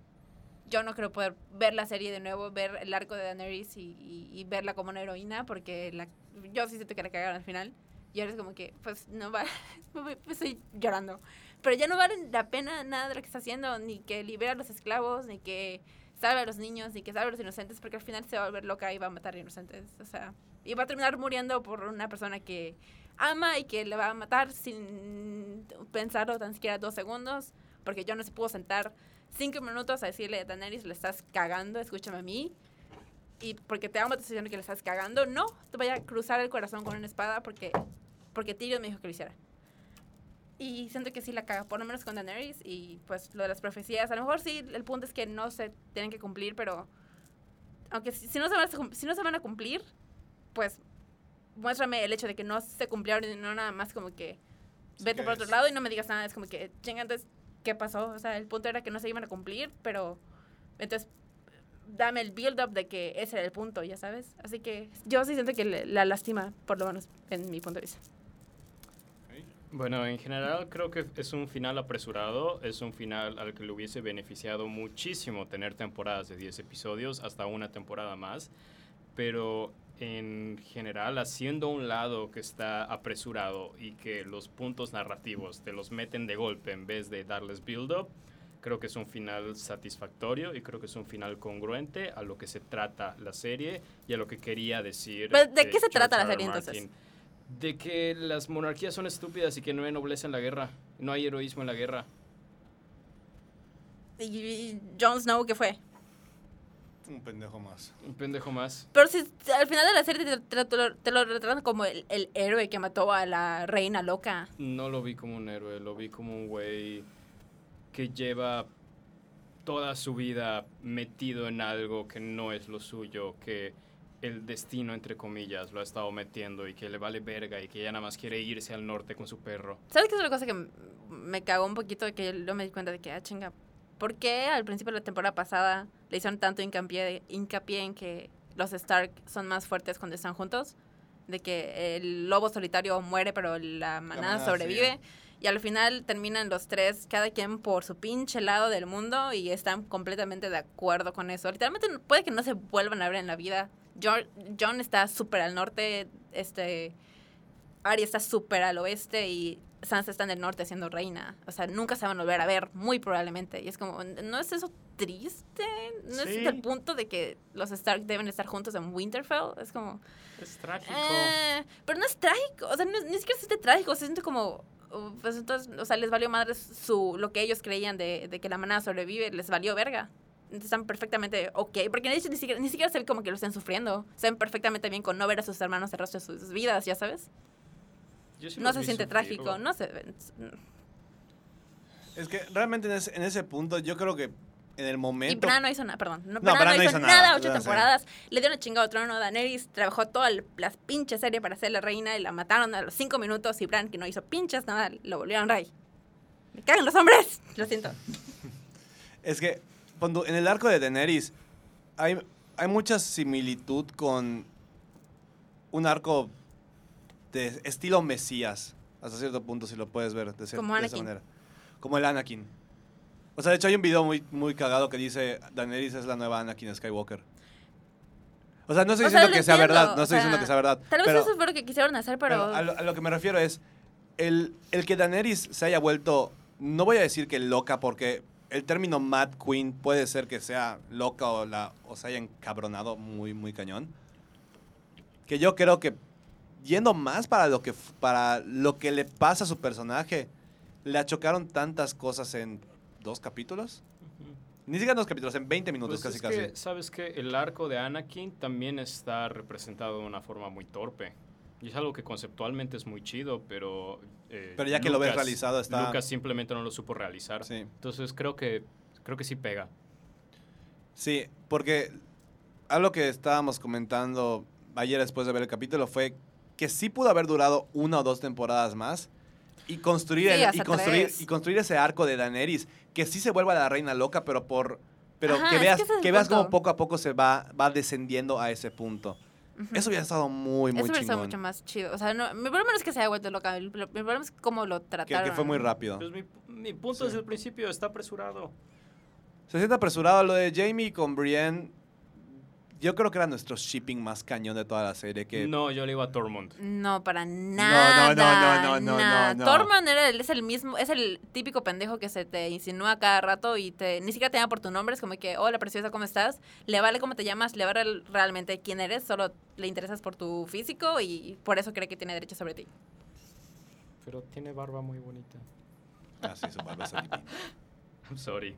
Yo no creo poder ver la serie de nuevo, ver el arco de Daenerys y, y- y verla como una heroína, porque la, yo sí siento que la cagaron al final. Y ahora es como que, pues, no va, *laughs* estoy llorando. Pero ya no vale la pena nada de lo que está haciendo, ni que libera a los esclavos, ni que salve a los niños, ni que salve a los inocentes, porque al final se va a volver loca y va a matar a inocentes. O sea, y va a terminar muriendo por una persona que ama y que le va a matar sin pensarlo tan siquiera dos segundos, porque yo no se pudo sentar cinco minutos a decirle a Daenerys, le estás cagando, escúchame a mí. Y porque te amo, te estoy diciendo que le estás cagando. No, te voy a cruzar el corazón con una espada porque, porque Tyrion me dijo que lo hiciera. Y siento que sí la caga, por lo menos con Daenerys. Y pues lo de las profecías, a lo mejor sí, el punto es que no se tienen que cumplir, pero aunque si, si no, se van a, si no se van a cumplir, pues muéstrame el hecho de que no se cumplieron y no nada más como que vete por otro lado y no me digas nada. Es como que, chinga, entonces, ¿qué pasó? O sea, el punto era que no se iban a cumplir, pero entonces dame el build-up de que ese era el punto, ya sabes. Así que yo sí siento que le- la lastima, por lo menos en mi punto de vista. Bueno, en general creo que es un final apresurado, es un final al que le hubiese beneficiado muchísimo tener temporadas de 10 episodios, hasta una temporada más, pero en general haciendo a un lado que está apresurado y que los puntos narrativos te los meten de golpe en vez de darles build-up, creo que es un final satisfactorio y creo que es un final congruente a lo que se trata la serie y a lo que quería decir. Pero, ¿de eh, qué se trata la serie, entonces? De que las monarquías son estúpidas y que no hay nobleza en la guerra. No hay heroísmo en la guerra. Y Jon Snow, ¿qué fue? Un pendejo más. Un pendejo más. Pero si al final de la serie te, te- te lo, te lo retratan como el, el héroe que mató a la reina loca. No lo vi como un héroe, lo vi como un güey que lleva toda su vida metido en algo que no es lo suyo, que el destino, entre comillas, lo ha estado metiendo y que le vale verga y que ya nada más quiere irse al norte con su perro. ¿Sabes qué es una cosa que m- me cagó un poquito? Que yo me di cuenta de que, ah, chinga, ¿por qué al principio de la temporada pasada le hicieron tanto hincapié, hincapié en que los Stark son más fuertes cuando están juntos? De que el lobo solitario muere, pero la manada manada sobrevive. Y al final terminan los tres, cada quien por su pinche lado del mundo, y están completamente de acuerdo con eso. Literalmente puede que no se vuelvan a ver en la vida. John, John está súper al norte, este, Arya está súper al oeste y Sansa está en el norte siendo reina. O sea, nunca se van a volver a ver, muy probablemente. Y es como, ¿no es eso triste? ¿No Sí. es el punto de que los Stark deben estar juntos en Winterfell? Es como... Es trágico. Eh, pero no es trágico, o sea, no- ni siquiera se siente trágico, se siente como, uh, pues entonces, o sea, les valió madre su, lo que ellos creían de, de que la manada sobrevive, les valió verga. Están perfectamente ok, porque ni siquiera, ni siquiera se ve como que lo estén sufriendo, se ven perfectamente bien con no ver a sus hermanos el resto de sus vidas, ya sabes. Sí No se siente trágico, no se. Es que realmente en ese, en ese punto yo creo que en el momento... Y Bran no hizo nada, perdón. No, No, Bran Bran no hizo nada, ocho temporadas. Le dieron chingado trono a Daenerys, trabajó toda la las pinche serie para ser la reina y la mataron a los cinco minutos. Y Bran, que no hizo pinches nada, lo volvieron rey. Me cagan los hombres. Lo siento. *laughs* Es que tú, en el arco de Daenerys hay, hay mucha similitud con un arco de estilo Mesías, hasta cierto punto, si lo puedes ver de, cer- Como de esa manera. Como el Anakin. O sea, de hecho hay un video muy, muy cagado que dice Daenerys es la nueva Anakin Skywalker. O sea, no estoy O sea, diciendo lo que sea entiendo, verdad, no o estoy diciendo sea, que sea verdad. Tal vez pero- eso fue lo que quisieron hacer, pero. pero a, lo, a lo que me refiero es, el, el que Daenerys se haya vuelto, no voy a decir que loca, porque el término Mad Queen puede ser que sea loca o, la, o se haya encabronado muy, muy cañón. Que yo creo que, yendo más para lo que, para lo que le pasa a su personaje, le achocaron tantas cosas en dos capítulos. Ni siquiera en dos capítulos, en 20 minutos Pues casi es casi. ¿Sabes que El arco de Anakin también está representado de una forma muy torpe. Y es algo que conceptualmente es muy chido, pero... eh, Pero ya que lo ves realizado está- Lucas simplemente no lo supo realizar. Sí. Entonces creo que, creo que sí pega. Sí, porque algo que estábamos comentando ayer después de ver el capítulo fue que sí pudo haber durado una o dos temporadas más y construir, Sí, el- y construir, y construir ese arco de Daenerys, que sí se vuelva la reina loca, pero por pero Ajá, que es veas que es que veas como poco a poco se va va descendiendo a ese punto. Eso hubiera estado muy muy Eso hubiera estado chingón. mucho más chido. O sea, no, mi problema no es que se haya vuelto loca. Mi, mi problema es cómo lo Que, trataron. que fue muy rápido. Pues mi, mi punto Sí. desde el principio está apresurado. Se siente apresurado lo de Jamie con Brienne. Yo creo que era nuestro shipping más cañón de toda la serie. Que No, yo le iba a Tormund. No, para nada. no, no, no, no, nada. no. Tormund era el- es el mismo, es el típico pendejo que se te insinúa cada rato y te ni siquiera te llama por tu nombre, es como que, hola preciosa, ¿cómo estás? Le vale cómo te llamas, le vale realmente quién eres, solo le interesas por tu físico y por eso cree que tiene derecho sobre ti. Pero tiene barba muy bonita. Ah, sí, su barba pipí. *laughs* I'm sorry.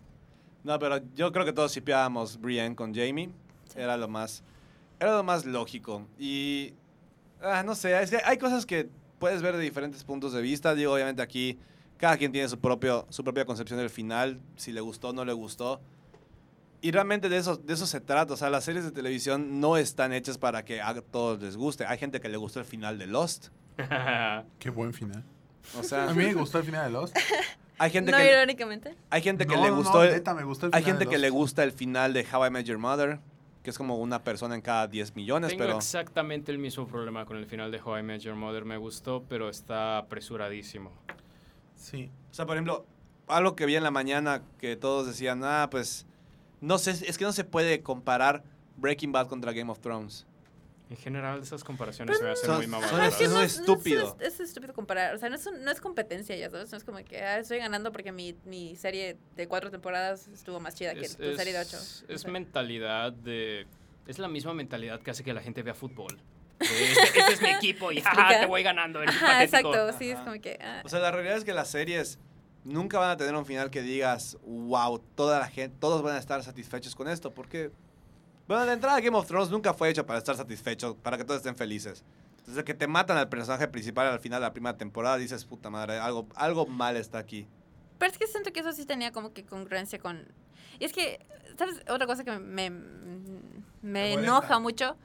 No, pero yo creo que todos shipeábamos Brienne con Jamie. Era lo más. Era lo más lógico. Y. ah, no sé, es que hay cosas que puedes ver de diferentes puntos de vista. Digo, obviamente aquí cada quien tiene su, propio, su propia concepción del final. Si le gustó o no le gustó. Y realmente de eso, de eso se trata. O sea, las series de televisión no están hechas para que a todos les guste. Hay gente que le gustó el final de Lost. *laughs* Qué buen final. O sea, A mí me gustó el final de Lost. *laughs* hay gente no que irónicamente. hay gente que No, le gustó no, el- neta, me gustó el hay final gente de que le gusta el final de How I Met Your Mother, que es como una persona en cada 10 millones, Tengo pero exactamente el mismo problema con el final de How I Met Your Mother. Me gustó, pero está apresuradísimo. Sí. o sea, por ejemplo, algo que vi en la mañana que todos decían, "Ah, pues no sé, es que no se puede comparar Breaking Bad contra Game of Thrones." En general, esas comparaciones se me hacen son- muy son- mamadas. es que no es estúpido. Es, es estúpido comparar. O sea, no es, un- no es competencia, ya sabes. No es como que ah, estoy ganando porque mi, mi serie de cuatro temporadas estuvo más chida que Es, tu serie de ocho. es- No es sé. mentalidad de... Es la misma mentalidad que hace que la gente vea fútbol. *laughs* Este, este es mi equipo y jaja, te voy ganando. Ajá, patético". exacto. Sí, es como que. ah, O sea, la realidad es que las series nunca van a tener un final que digas, "Wow, toda la gente, todos van a estar satisfechos con esto", porque bueno, de entrada Game of Thrones nunca fue hecho para estar satisfecho, para que todos estén felices. Desde que te matan al personaje principal al final de la primera temporada, dices, puta madre, algo, algo mal está aquí. Pero es que siento que eso sí tenía como que congruencia con... Y es que, ¿sabes? Otra cosa que me, me enoja mucho,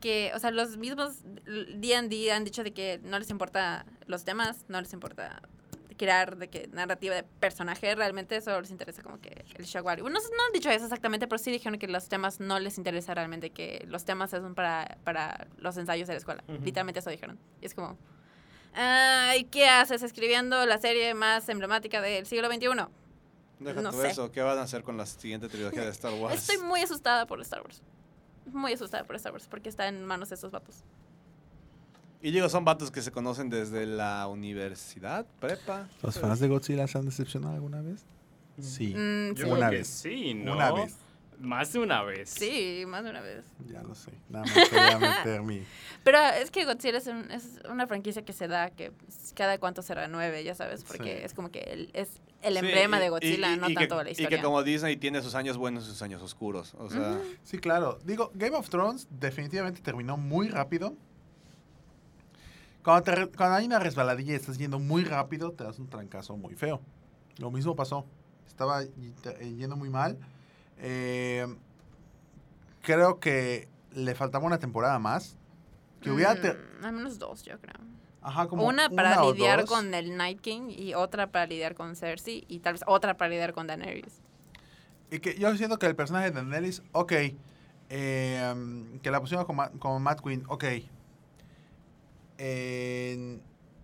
que, o sea, los mismos D&D han dicho de que no les importa los temas, no les importa crear de que narrativa de personaje, realmente solo les interesa como que el shock value. No, no han dicho eso exactamente, pero sí dijeron que los temas no les interesa realmente, que los temas son para, para los ensayos de la escuela. Literalmente eso dijeron. Y es como... "Ah, ¿Y qué haces escribiendo la serie más emblemática del siglo XXI? Deja No sé. eso, ¿qué van a hacer con la siguiente trilogía de Star *laughs* Wars? Estoy muy asustada por Star Wars. Muy asustada por Star Wars porque está en manos de esos vatos. Y digo, son vatos que se conocen desde la universidad, prepa. ¿Los fans de Godzilla se han decepcionado alguna vez? Sí. Mm, Yo sí. creo Una que vez. sí, ¿no? Una vez. Más de una vez. Sí, más de una vez. Ya lo sé. Nada más quería meter mi... *laughs* Pero es que Godzilla es, un- es una franquicia que se da que cada cuánto será nueve, ya sabes, porque Sí. es como que el, es el Sí, emblema y- de y- Godzilla, y- no y tanto que, la Y historia. que como Disney tiene sus años buenos y sus años oscuros. O sea, Sí, claro. Digo, Game of Thrones definitivamente terminó muy rápido. Cuando, te cuando hay una resbaladilla y estás yendo muy rápido, te das un trancazo muy feo. Lo mismo pasó. Estaba eh, yendo muy mal. Eh, creo que le faltaba una temporada más. Que hubiera... te- Mm, al menos dos, yo creo. Ajá, como una para lidiar con el Night King y otra para lidiar con Cersei y tal vez otra para lidiar con Daenerys. Y que yo siento que el personaje de Daenerys, ok. eh, que la pusieron como, como Matt Queen, ok.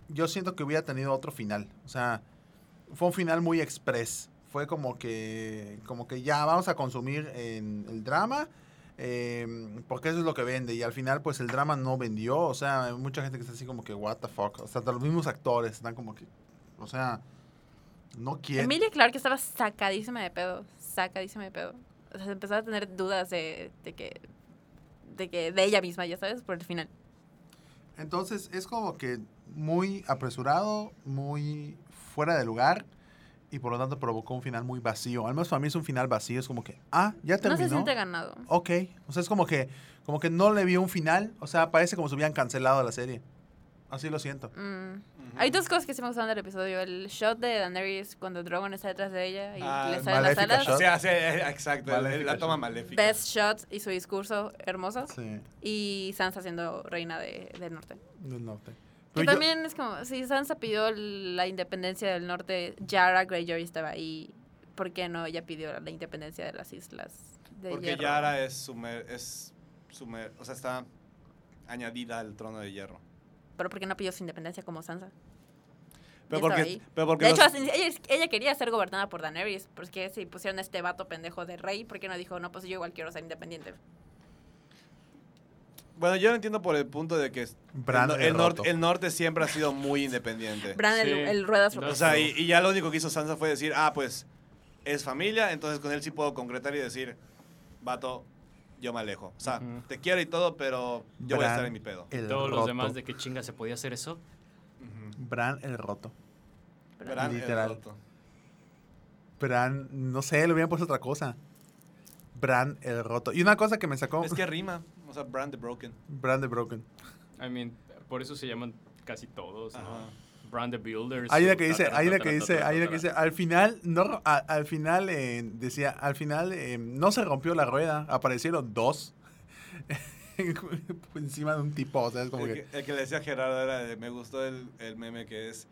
Yo siento que hubiera tenido otro final. O sea, fue un final muy express. Fue como que, como que ya vamos a consumir en el drama. eh, porque eso es lo que vende. Y al final, pues el drama no vendió. O sea, hay mucha gente que está así como que, what the fuck. O sea, hasta los mismos actores están como que, o sea, no quieren. Emilia Clarke estaba sacadísima de pedo, sacadísima de pedo. O sea, empezaba a tener dudas de, de que de que de ella misma, ya sabes, por el final. Entonces es como que muy apresurado, muy fuera de lugar y por lo tanto provocó un final muy vacío. Al menos para mí es un final vacío, es como que, ah, ya No terminó. se siente ganado. ok, o sea, es como que, como que no le vio un final, o sea, parece como si hubieran cancelado la serie. Así lo siento. Mm. Hay dos cosas que sí me gustaron del episodio. El shot de Daenerys cuando Drogon está detrás de ella y Ah, le salen las alas. shot. Sí, sí, eh, exacto, Maléfica la toma shot. maléfica. Best shot y su discurso hermoso. Sí, Y Sansa siendo reina de- del norte. del norte. Que Pero yo- también es como, si Sansa pidió la independencia del norte, Yara Greyjoy estaba ahí. ¿Por qué no ella pidió la independencia de las islas de Porque Hierro? Yara es sumer, es sumer, o sea, está añadida al trono de hierro. Pero ¿por qué no pidió su independencia como Sansa? Pero porque, pero porque De los- hecho, ella, ella quería ser gobernada por Daenerys. Porque si pusieron a este vato pendejo de rey, ¿por qué no dijo, no, pues yo igual quiero ser independiente? bueno, yo lo entiendo por el punto de que es- Bran el, no- el el norte, el siempre ha sido muy independiente. *laughs* Bran, el, Sí. el ruedas No, O sea, y, y ya lo único que hizo Sansa fue decir, ah, pues es familia, entonces con él sí puedo concretar y decir, vato, yo me alejo. O sea, te quiero y todo, pero yo voy a estar en mi pedo. el Todos los demás de qué chinga se podía hacer eso. Bran el roto. Bran el Literal. roto. Bran, no sé, le hubieran puesto otra cosa. Bran el roto. Y una cosa que me sacó, Es que rima, o sea, Bran the Broken. Bran the Broken. I mean, por eso se llaman casi todos, ¿no? Brand the Builders. Hay una que dice, hay una que dice, hay una que dice, al final, no, a- al final, eh, decía, al final eh, no se rompió la rueda, aparecieron dos *laughs* encima de un tipo, o sea, es como El que, que, el que le decía a Gerardo era, de, me gustó el, el meme que es,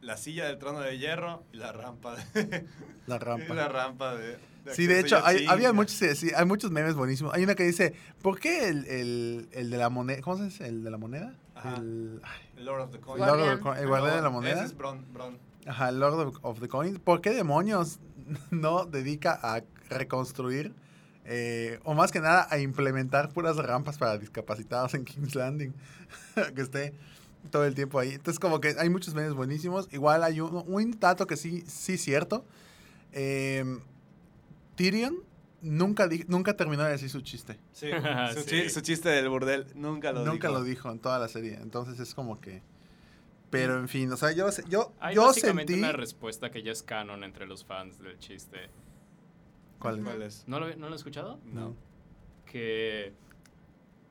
la silla del trono de hierro y la rampa de... *laughs* La rampa. *laughs* la rampa de... Sí, de hecho, hay, había muchos, sí, hay muchos memes buenísimos. Hay una que dice, ¿por qué el, el, el de la moneda, ¿cómo se dice? ¿El de la moneda? Ajá. El, ay, El Lord of the Coin. el Lord of the el guardián de la moneda. Ese es Bron, Bron. Ajá, el Lord of, of the Coins. ¿Por qué demonios *laughs* no dedica a reconstruir, eh, o más que nada, a implementar puras rampas para discapacitados en King's Landing? *laughs* que esté todo el tiempo ahí. Entonces, como que hay muchos memes buenísimos. Igual hay un, un dato que sí, sí cierto. Eh, Tyrion nunca, di- nunca terminó de decir su chiste. Sí, *laughs* su, Sí. chi- su chiste del burdel nunca lo nunca dijo. lo dijo en toda la serie. Entonces es como que... Pero en fin, o sea, yo, yo, Hay yo básicamente sentí... una respuesta que ya es canon entre los fans del chiste. ¿Cuál es? ¿Cuál es? ¿No lo, ¿no lo han escuchado? No. que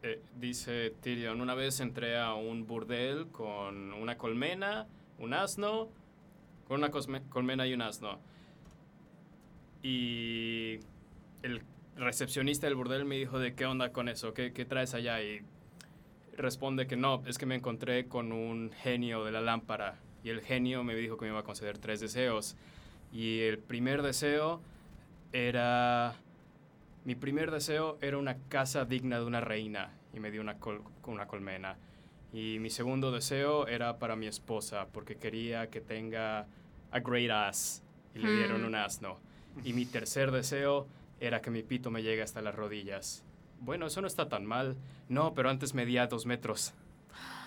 eh, dice Tyrion, una vez entré a un burdel con una colmena, un asno, con una cosme- colmena y un asno. Y el recepcionista del burdel me dijo de qué onda con eso, qué, qué traes allá y responde que no, es que me encontré con un genio de la lámpara y el genio me dijo que me iba a conceder tres deseos y el primer deseo era mi primer deseo era una casa digna de una reina y me dio una, col- una colmena. Y mi segundo deseo era para mi esposa porque quería que tenga a great ass y le dieron Hmm. un asno. Y mi tercer deseo era que mi pito me llegue hasta las rodillas. Bueno, eso no está tan mal. No, pero antes medía dos metros.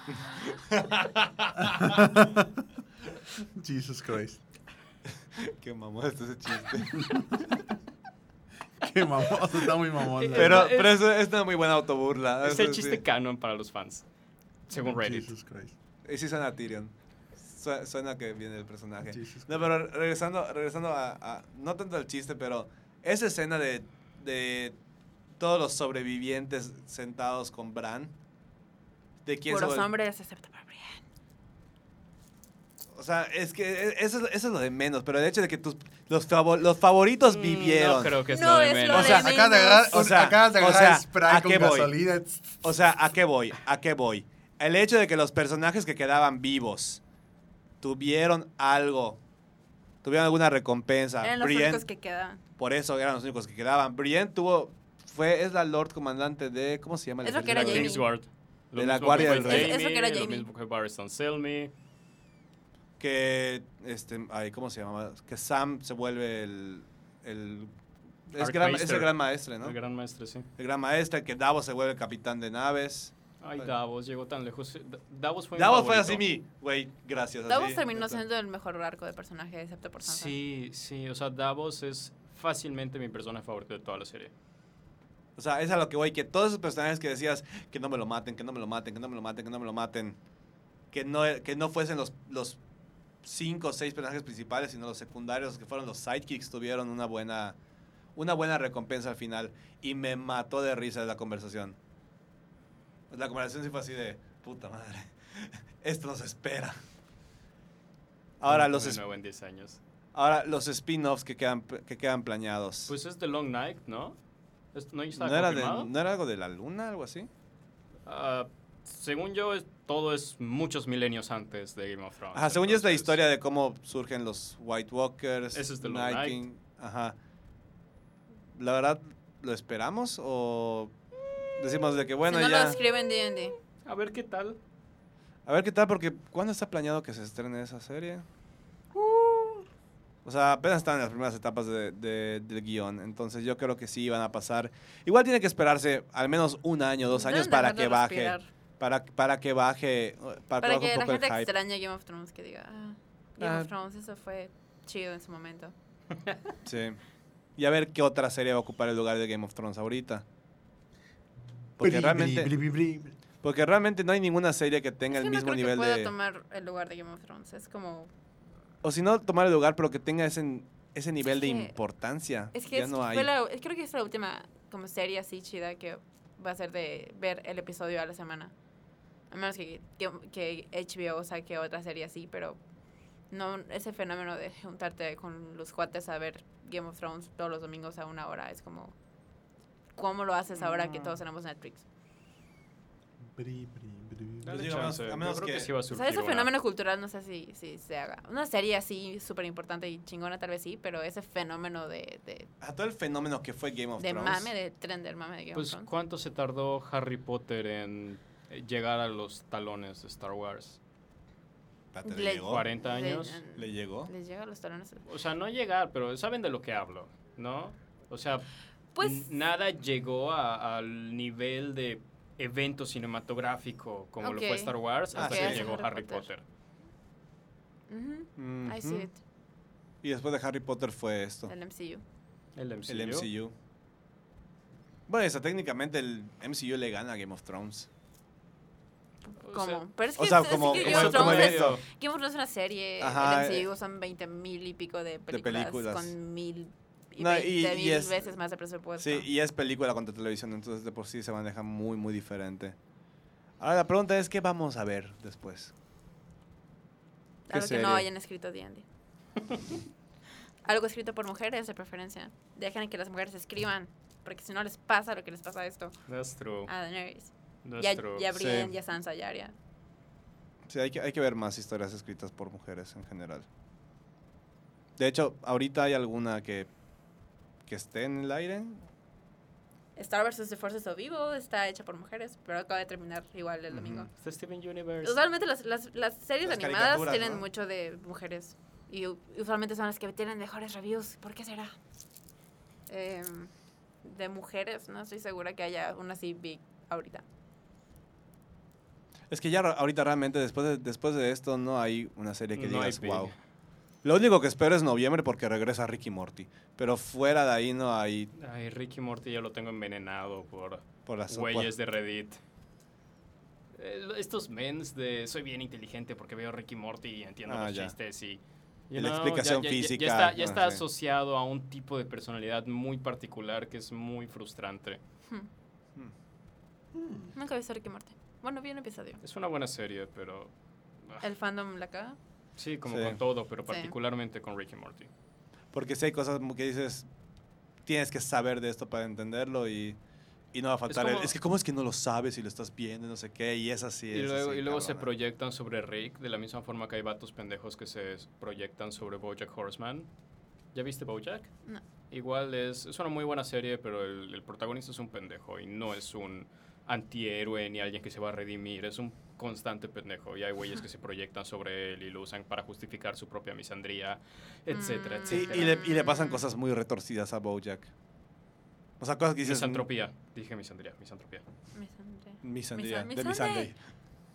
*laughs* Jesus Christ. Qué mamón está ese chiste. *laughs* Qué mamón, está muy mamón. pero verdad. pero es, es una muy buena autoburla. Es el chiste sí. canon para los fans, según Reddit. Jesus Christ. Y sí suena a Tyrion. Su- Suena que viene el personaje. Jesus No, pero regresando, regresando a, a- No tanto al chiste, pero esa escena de, de todos los sobrevivientes sentados con Bran. ¿De quién Puros vol- hombres, excepto para Brienne. O sea, es que e- eso es, eso es lo de menos, pero el hecho de que tus, los, favo- los favoritos Mm, vivieron. No creo que es No, lo de es lo menos. O sea, de Acabas de agarrar, o sea, acabas de o agarrar sea, spray ¿a con qué voy? gasolina. O sea, ¿a qué voy? ¿A qué voy? El hecho de que los personajes que quedaban vivos tuvieron algo, tuvieron alguna recompensa. Eran los Brienne, únicos que quedaban. por eso eran los únicos que quedaban. Brienne tuvo, fue, es la Lord Comandante de, ¿cómo se llama? el Es lo que era Jamie. Kingsguard. Lo De la Guardia del Rey. Es- es lo que era Lo Jamie. mismo que Barristan Selmy. Que, este, ay, ¿cómo se llama? Que Sam se vuelve el, el es, gran, es el gran maestre, ¿no? El gran maestre, sí. El gran maestre, que Davos se vuelve el capitán de naves. Ay, Bueno. Davos llegó tan lejos. Da- Davos fue mi Davos fue así mi, güey, gracias. Davos así, terminó siendo el mejor arco de personaje, excepto por Sansa. Sí, sí, o sea, Davos es fácilmente mi personaje favorito de toda la serie. O sea, es a lo que voy, que todos esos personajes que decías que no me lo maten, que no me lo maten, que no me lo maten, que no me lo maten, que no, que no fuesen los, los cinco o seis personajes principales, sino los secundarios, que fueron los sidekicks, tuvieron una buena, una buena recompensa al final. Y me mató de risa la conversación. La conversación sí fue así de, puta madre, *laughs* esto nos espera. Ahora los, De es- nuevo en 10 años. ahora los spin-offs que quedan, que quedan planeados. Pues es The Long Night, ¿no? ¿No está ¿No era, de-? ¿No era algo de la luna, algo así? Ah, según yo, es- todo es muchos milenios antes de Game of Thrones. Ajá, según yo es la historia de cómo surgen los White Walkers. Ese es The Long Night Night. King, Ajá. La verdad, ¿lo esperamos o decimos de que bueno si no lo ya? escriben D&D. A ver qué tal. A ver qué tal, porque ¿cuándo está planeado que se estrene esa serie? O sea, apenas están en las primeras etapas de, de- del guion, entonces yo creo que sí van a pasar. Igual tiene que esperarse al menos un año, dos años para que baje, para, para que baje, para, Para que baje que un la poco gente extrañe Game of Thrones, que diga, ah, Game Ah. of Thrones, eso fue chido en su momento. *laughs* Sí. Y a ver qué otra serie va a ocupar el lugar de Game of Thrones ahorita. Porque Bri, realmente, bri, bri, bri, bri. porque realmente no hay ninguna serie que tenga Es el que no mismo creo nivel que pueda de... tomar el lugar de Game of Thrones. Es como... O si no, tomar el lugar, pero que tenga ese, ese nivel de que- importancia. Es que ya es- no hay. la, creo que es la última como serie así chida que va a ser de ver el episodio a la semana. A menos que, que, que HBO saque otra serie así, pero no ese fenómeno de juntarte con los cuates a ver Game of Thrones todos los domingos a una hora es como... ¿Cómo lo haces ahora que Mm. todos tenemos Netflix? Bri, bri, bri, Dale digo, a menos- chance. a menos Yo creo que, que- sí va a O surgir sea, ese fenómeno cultural no sé si, si se haga. Una serie así súper importante y chingona tal vez sí, pero ese fenómeno de, de, A todo el fenómeno que fue Game of de Thrones. mame, de tren del mame de Game Pues, of Thrones. ¿cuánto se tardó Harry Potter en eh, llegar a los talones de Star Wars? Le- ¿le llegó? 40 Le- años. ¿Le llegó? Les llega a los talones. O sea, no llegar, pero saben de lo que hablo, ¿no? O sea, Pues- nada llegó a- al nivel de evento cinematográfico como lo Ok. fue Star Wars hasta sí. que llegó Harry Harry Potter. Potter. Ujú, I see it. Y después de Harry Potter fue esto. El MCU. El MCU. El MCU. Bueno, eso, técnicamente el MCU le gana a Game of Thrones. O ¿Cómo? pero es o que, sea, es que como- Game, como- of como es. Game of Thrones es una serie. Ajá, el MCU son 20 mil y pico de películas, películas. con mil No, y- 20 y mil es- veces más de presupuesto. Sí, y es película contra televisión, entonces de por sí se maneja muy, muy diferente. Ahora la pregunta es, ¿qué vamos a ver después? ¿Qué Algo que no serie? hayan escrito D&D. Algo escrito por mujeres de preferencia. Dejen que las mujeres escriban, porque si no les pasa lo que les pasa a esto That's true. a Daenerys. That's Ya, true. ya Brienne, Sí. ya Sansa, ya Arya. Sí, hay que, hay que ver más historias escritas por mujeres en general. De hecho, ahorita hay alguna que, que esté en el aire. Star vs. The Forces of Evil está hecha por mujeres, pero acaba de terminar igual el domingo. Está Steven Universe. Usualmente las, las, las series Las animadas tienen ¿no? mucho de mujeres. Y usualmente son las que tienen mejores reviews. ¿Por qué será? Em, de mujeres, no estoy segura que haya una así big ahorita. Es que ya ahorita realmente después de, después de esto no hay una serie que No digas, wow. Lo único que espero es noviembre porque regresa Ricky Morty. Pero fuera de ahí no hay Ay, Ricky Morty ya lo tengo envenenado por por las güeyes de Reddit. Eh, estos mens de soy bien inteligente porque veo Ricky Morty y entiendo Ah, los ya. chistes y... Y la explicación ya, física, Ya está, ya ah, está sí. asociado a un tipo de personalidad muy particular que es muy frustrante. Nunca he visto Ricky Morty. Bueno, vi un episodio. Es una buena serie, pero... ah, El fandom la caga. Sí, como Sí. con todo, pero Sí. particularmente con Ricky Morty. Porque si hay cosas mu- que dices, tienes que saber de esto para entenderlo y, y no va a faltar el, como- es que cómo es que no lo sabes y lo estás viendo y no sé qué, y es así. Y es luego, así, y luego se proyectan sobre Rick, de la misma forma que hay vatos pendejos que se proyectan sobre Bojack Horseman. ¿Ya viste Bojack? No. Igual es, es una muy buena serie, pero el, el protagonista es un pendejo y no es un antihéroe ni alguien que se va a redimir, es un constante pendejo. Y hay güeyes que se proyectan sobre él y lo usan para justificar su propia misandría, etcétera, Mm. Sí, etcétera. y le, y le pasan cosas muy retorcidas a Bojack. O sea, cosas que dices... Misantropía, dije misandría, misantropía. Misandría, Misa- de. Missandei.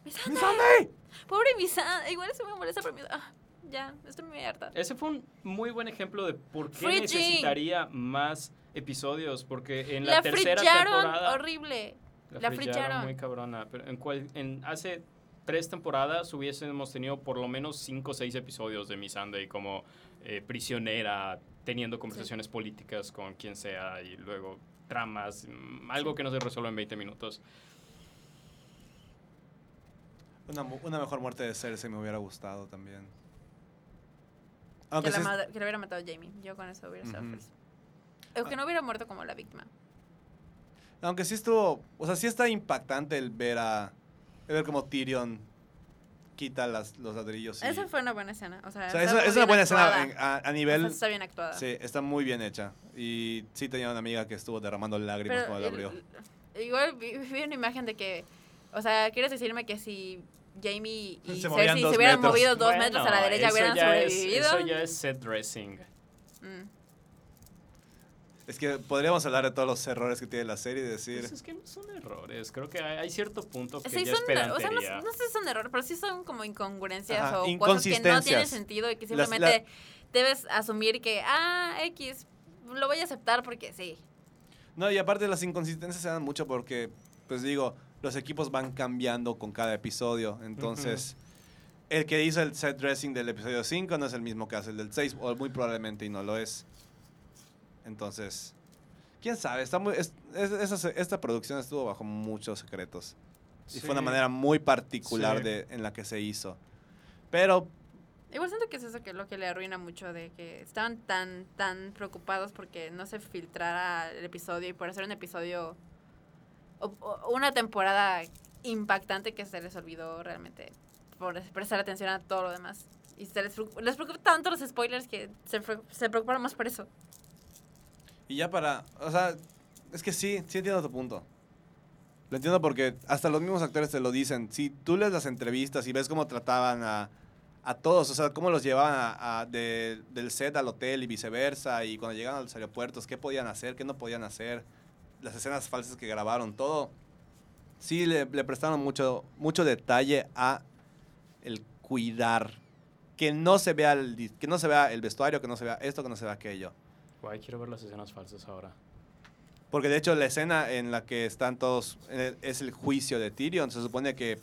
¡Misandei! Pobre Misandei. Igual se me molesta por mi... Ah, ya, estoy muy harta. Ese fue un muy buen ejemplo de por qué necesitaría más episodios, porque en la, La tercera temporada... horrible. La, La frillaron muy cabrona. Pero en, cual, en hace tres temporadas hubiésemos tenido por lo menos cinco o seis episodios de Miss Sunday como eh, prisionera, teniendo conversaciones políticas con quien sea y luego tramas, mm, algo que no se resuelve en 20 minutos. Una, una mejor muerte de Cersei me hubiera gustado también. Que, Aunque la sí es- que hubiera matado a Jamie. Yo con eso hubiera estado Ujú. feliz. O que no hubiera muerto como la víctima. Aunque sí estuvo, o sea, sí está impactante el ver a, el ver como Tyrion quita las, los ladrillos. y- Esa fue una buena escena. O sea, o sea, está es, es una bien buena actuada. escena en- a, a O sea, nivel, está bien actuada. sí, está muy bien hecha. Y sí tenía una amiga que estuvo derramando lágrimas Pero cuando la abrió. igual vi, vi una imagen de que, o sea, ¿quieres decirme que si Jamie y Se Cersei se hubieran metros. movido dos Bueno, metros a la derecha hubieran ya es- sobrevivido? eso ya es set dressing. Mm. Es que podríamos hablar de todos los errores que tiene la serie y decir, Pues es que no son errores. Creo que hay, hay cierto punto que Sí, ya son, es o sea, no, sé si son errores, pero sí son como incongruencias Ajá, o cosas que no tienen sentido y que Las- simplemente debes asumir que, ah, X, lo voy a aceptar porque sí. No, y aparte las inconsistencias se dan mucho porque, pues digo, los equipos van cambiando con cada episodio. Entonces, el que hizo el set dressing del episodio 5 no es el mismo que hace el del 6, o muy probablemente y no lo es. Entonces, quién sabe, está muy, es- es- esta producción estuvo bajo muchos secretos. Y fue una manera muy particular Sí. de, en la que se hizo. Pero, Igual siento que es eso que lo que le arruina mucho de que estaban tan, tan preocupados porque no se filtrara el episodio y por hacer un episodio o, o una temporada impactante que se les olvidó realmente por prestar atención a todo lo demás. Y se les, les preocupa tanto los spoilers que se, se preocuparon más por eso. Y ya para, o sea, es que sí, sí entiendo tu punto. Lo entiendo porque hasta los mismos actores te lo dicen. Si tú lees las entrevistas y ves cómo trataban a, a todos, o sea, cómo los llevaban de- del set al hotel y viceversa, y cuando llegaban a los aeropuertos, qué podían hacer, qué no podían hacer, las escenas falsas que grabaron, todo. Sí, le, le prestaron mucho, mucho detalle a el cuidar. Que no, se vea el, que no se vea el vestuario, que no se vea esto, que no se vea aquello. Guay, quiero ver las escenas falsas ahora. Porque de hecho la escena en la que están todos eh, es el juicio de Tyrion. Se supone que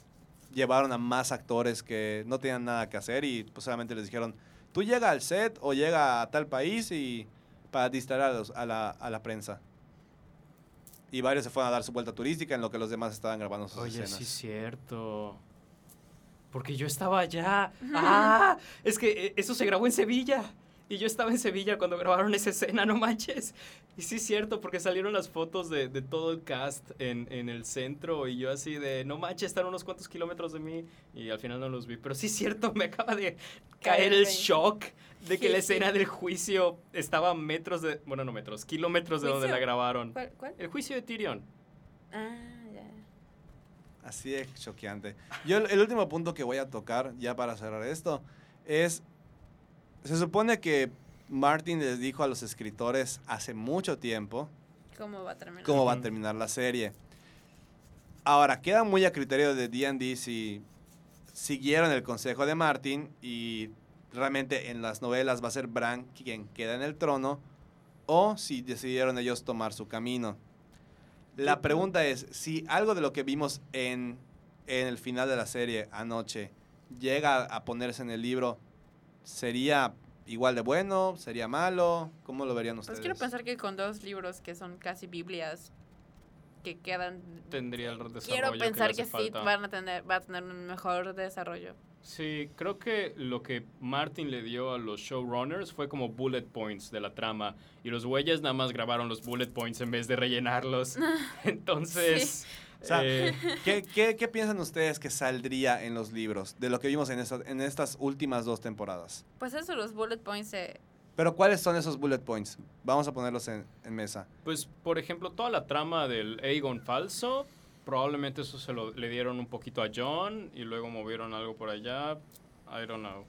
llevaron a más actores que no tenían nada que hacer y pues solamente les dijeron, tú llega al set o llega a tal país y para distraer a, los- a la, a la prensa. Y varios se fueron a dar su vuelta turística en lo que los demás estaban grabando sus Oye, escenas. sí es cierto. Porque yo estaba allá. ¡Ah! Es que eh, eso se grabó en Sevilla. Y yo estaba en Sevilla cuando grabaron esa escena, no manches. Y sí es cierto, porque salieron las fotos de, de todo el cast en, en el centro. Y yo así de, no manches, están unos cuantos kilómetros de mí. Y al final no los vi. Pero sí es cierto, *laughs* me acaba de caer el shock de que Sí, la sí. escena del juicio estaba a metros de... Bueno, no metros, kilómetros de donde ¿Juicio? la grabaron. ¿Cuál? cuál? El juicio de Tyrion. Ah, ya. Así de choqueante. Yo el, el último punto que voy a tocar, ya para cerrar esto, es, se supone que Martin les dijo a los escritores hace mucho tiempo ¿Cómo va a terminar? cómo va a terminar la serie. Ahora, queda muy a criterio de D&D si siguieron el consejo de Martin y realmente en las novelas va a ser Bran quien queda en el trono o si decidieron ellos tomar su camino. La pregunta es, si algo de lo que vimos en, en el final de la serie anoche llega a ponerse en el libro, ¿sería igual de bueno? ¿Sería malo? ¿Cómo lo verían ustedes? Pues quiero pensar que con dos libros que son casi Biblias que quedan. Tendría el desarrollo Quiero pensar que, sí falta. van a tener, va a tener un mejor desarrollo. Sí, creo que lo que Martin le dio a los showrunners fue como bullet points de la trama. Y los güeyes nada más grabaron los bullet points en vez de rellenarlos. *laughs* Entonces. O sea, eh, *laughs* ¿Qué, qué, qué piensan ustedes que saldría en los libros de lo que vimos en, esta- en estas últimas dos temporadas? Pues eso, los bullet points. eh, Pero ¿cuáles son esos bullet points? Vamos a ponerlos en, en mesa. pues, por ejemplo, toda la trama del Aegon falso. Probablemente eso se lo le dieron un poquito a John y luego movieron algo por allá. I don't know.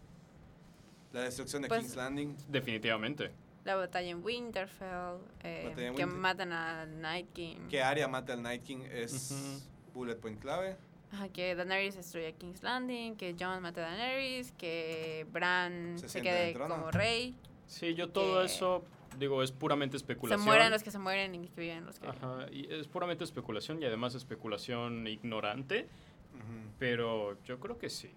La destrucción de Pues- King's Landing. Definitivamente. La batalla en Winterfell. eh, Batalla en que Winter- matan a Night King. ¿Qué área mata al Night King? Es Ujú. bullet point clave. Ajá, que Daenerys destruye King's Landing. Que Jon mate a Daenerys. Que Bran Se se, quede como rey. Sí, yo todo Que- eso, digo, es puramente Se especulación. mueren los que se mueren y que viven los que viven. Ajá, y es puramente especulación y además especulación ignorante. Ujú. Pero yo creo que sí.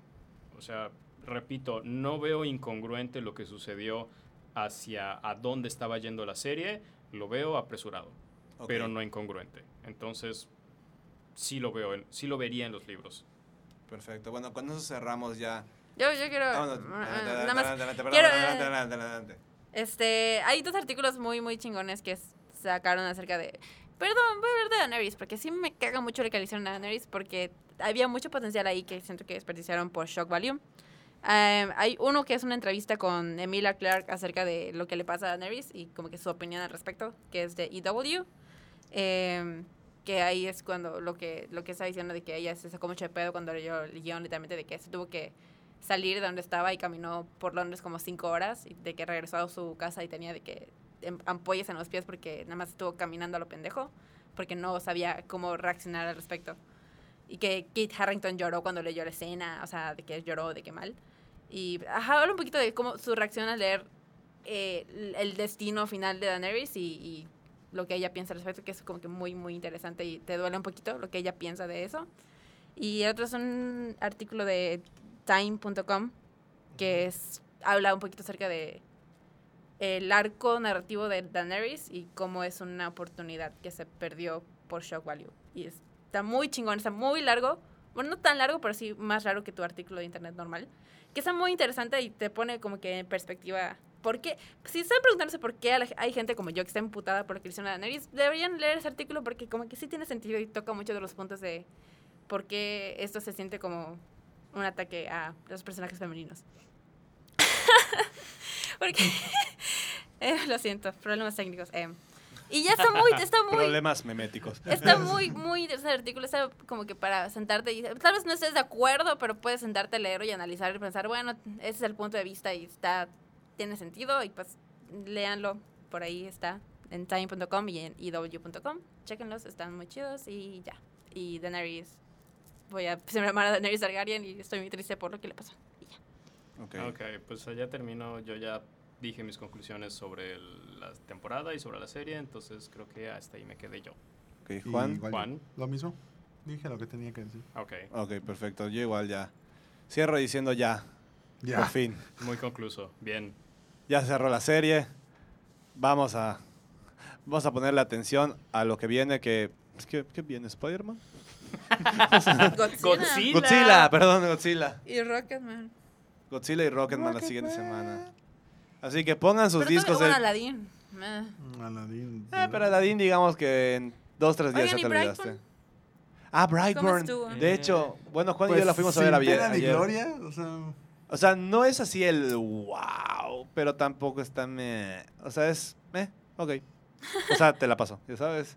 O sea, repito, no veo incongruente lo que sucedió hacia a dónde estaba yendo la serie. Lo veo apresurado, pero no incongruente. Entonces, sí lo veo, en- sí lo vería en los libros. Perfecto. Bueno, con eso cerramos ya. Yo, yo quiero. Nada adelante, más. Este, hay dos artículos muy, muy chingones que sacaron acerca de... Perdón, voy a hablar de Daenerys, porque sí me caga mucho lo que le hicieron a Daenerys, porque había mucho potencial ahí que siento que desperdiciaron por shock value. Eh, hay uno que es una entrevista con Emilia Clark acerca de lo que le pasa a Daenerys y como que su opinión al respecto, que es de EW. Eh, que ahí es cuando lo que, lo que está diciendo de que ella se sacó mucho de pedo cuando leyó el guion literalmente de que se tuvo que salir de donde estaba y caminó por Londres como cinco horas y de que regresó a su casa y tenía de que em- ampollas en los pies porque nada más estuvo caminando a lo pendejo porque no sabía cómo reaccionar al respecto. Y que Kate Harrington lloró cuando leyó la escena, o sea, de que lloró, de que mal. Y ajá, habla un poquito de cómo su reacción al leer eh, el- destino final de Daenerys y, y lo que ella piensa al respecto, que es como que muy, muy interesante y te duele un poquito lo que ella piensa de eso. Y el otro es un artículo de time.com que es, habla un poquito acerca de el arco narrativo de Daenerys y cómo es una oportunidad que se perdió por shock value. Y está muy chingón, está muy largo. Bueno, no tan largo, pero sí más largo que tu artículo de internet normal. Que está muy interesante y te pone como que en perspectiva. ¿Por qué? Si están preguntándose por qué la- hay gente como yo que está emputada por lo que le hicieron a Daenerys, deberían leer ese artículo porque como que sí tiene sentido y toca muchos de los puntos de por qué esto se siente como un ataque a los personajes femeninos. *laughs* Porque, *laughs* eh, lo siento, problemas técnicos. eh. Y ya está muy, está muy, Problemas meméticos. Está muy, muy ese artículo, está como que para sentarte y tal vez no estés de acuerdo, pero puedes sentarte a leer y analizar y pensar, bueno, ese es el punto de vista y está, tiene sentido y pues léanlo, por ahí está, en time.com y en ew.com, chequenlos, están muy chidos y ya. Y Daenerys, voy a siempre llamar a Daenerys Targaryen y estoy muy triste por lo que le pasó. Y ya. Ok. Ok, pues allá termino. Yo ya dije mis conclusiones sobre el- la temporada y sobre la serie, entonces creo que hasta ahí me quedé yo. Ok, Y Juan. igual Juan. Lo mismo. Dije lo que tenía que decir. Ok, Ok, perfecto. Yo igual ya. Cierro diciendo ya. Ya. Por fin. muy concluso. Bien. Ya cerró la serie. Vamos a. Vamos a ponerle atención a lo que viene. Que. es que- ¿Qué viene? ¿Spider-Man? *laughs* Godzilla. Godzilla. Godzilla, perdón, Godzilla. Y Rocketman. Godzilla y Rocketman la siguiente semana. Así que pongan sus Pero discos bueno, Aladdin. Eh. Aladdin. Eh, pero Aladdin, digamos que en dos, tres días Oigan, ya ¿y te olvidaste. Ah, ¿Cómo Brightburn. De hecho, bueno, Juan y Pues, yo la fuimos a ver sin ayer. pena ni gloria, o sea, O sea, no es así el wow, pero tampoco está meh. O sea, es meh, ok. O sea, te la paso, ya sabes.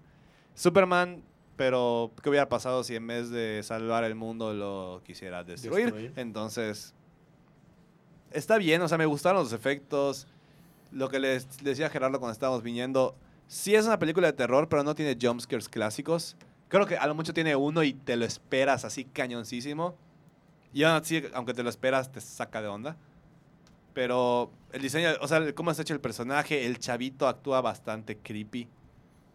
Superman, pero ¿qué hubiera pasado si en vez de salvar el mundo lo quisiera destruir? Destruir. Entonces, está bien, o sea, me gustaron los efectos. Lo que les les decía a Gerardo cuando estábamos viniendo, sí es una película de terror, pero no tiene jumpscares clásicos. Creo que a lo mucho tiene uno y te lo esperas así cañoncísimo. Y aún así, aunque te lo esperas, te saca de onda. Pero el diseño, o sea, cómo está hecho el personaje, el chavito actúa bastante creepy,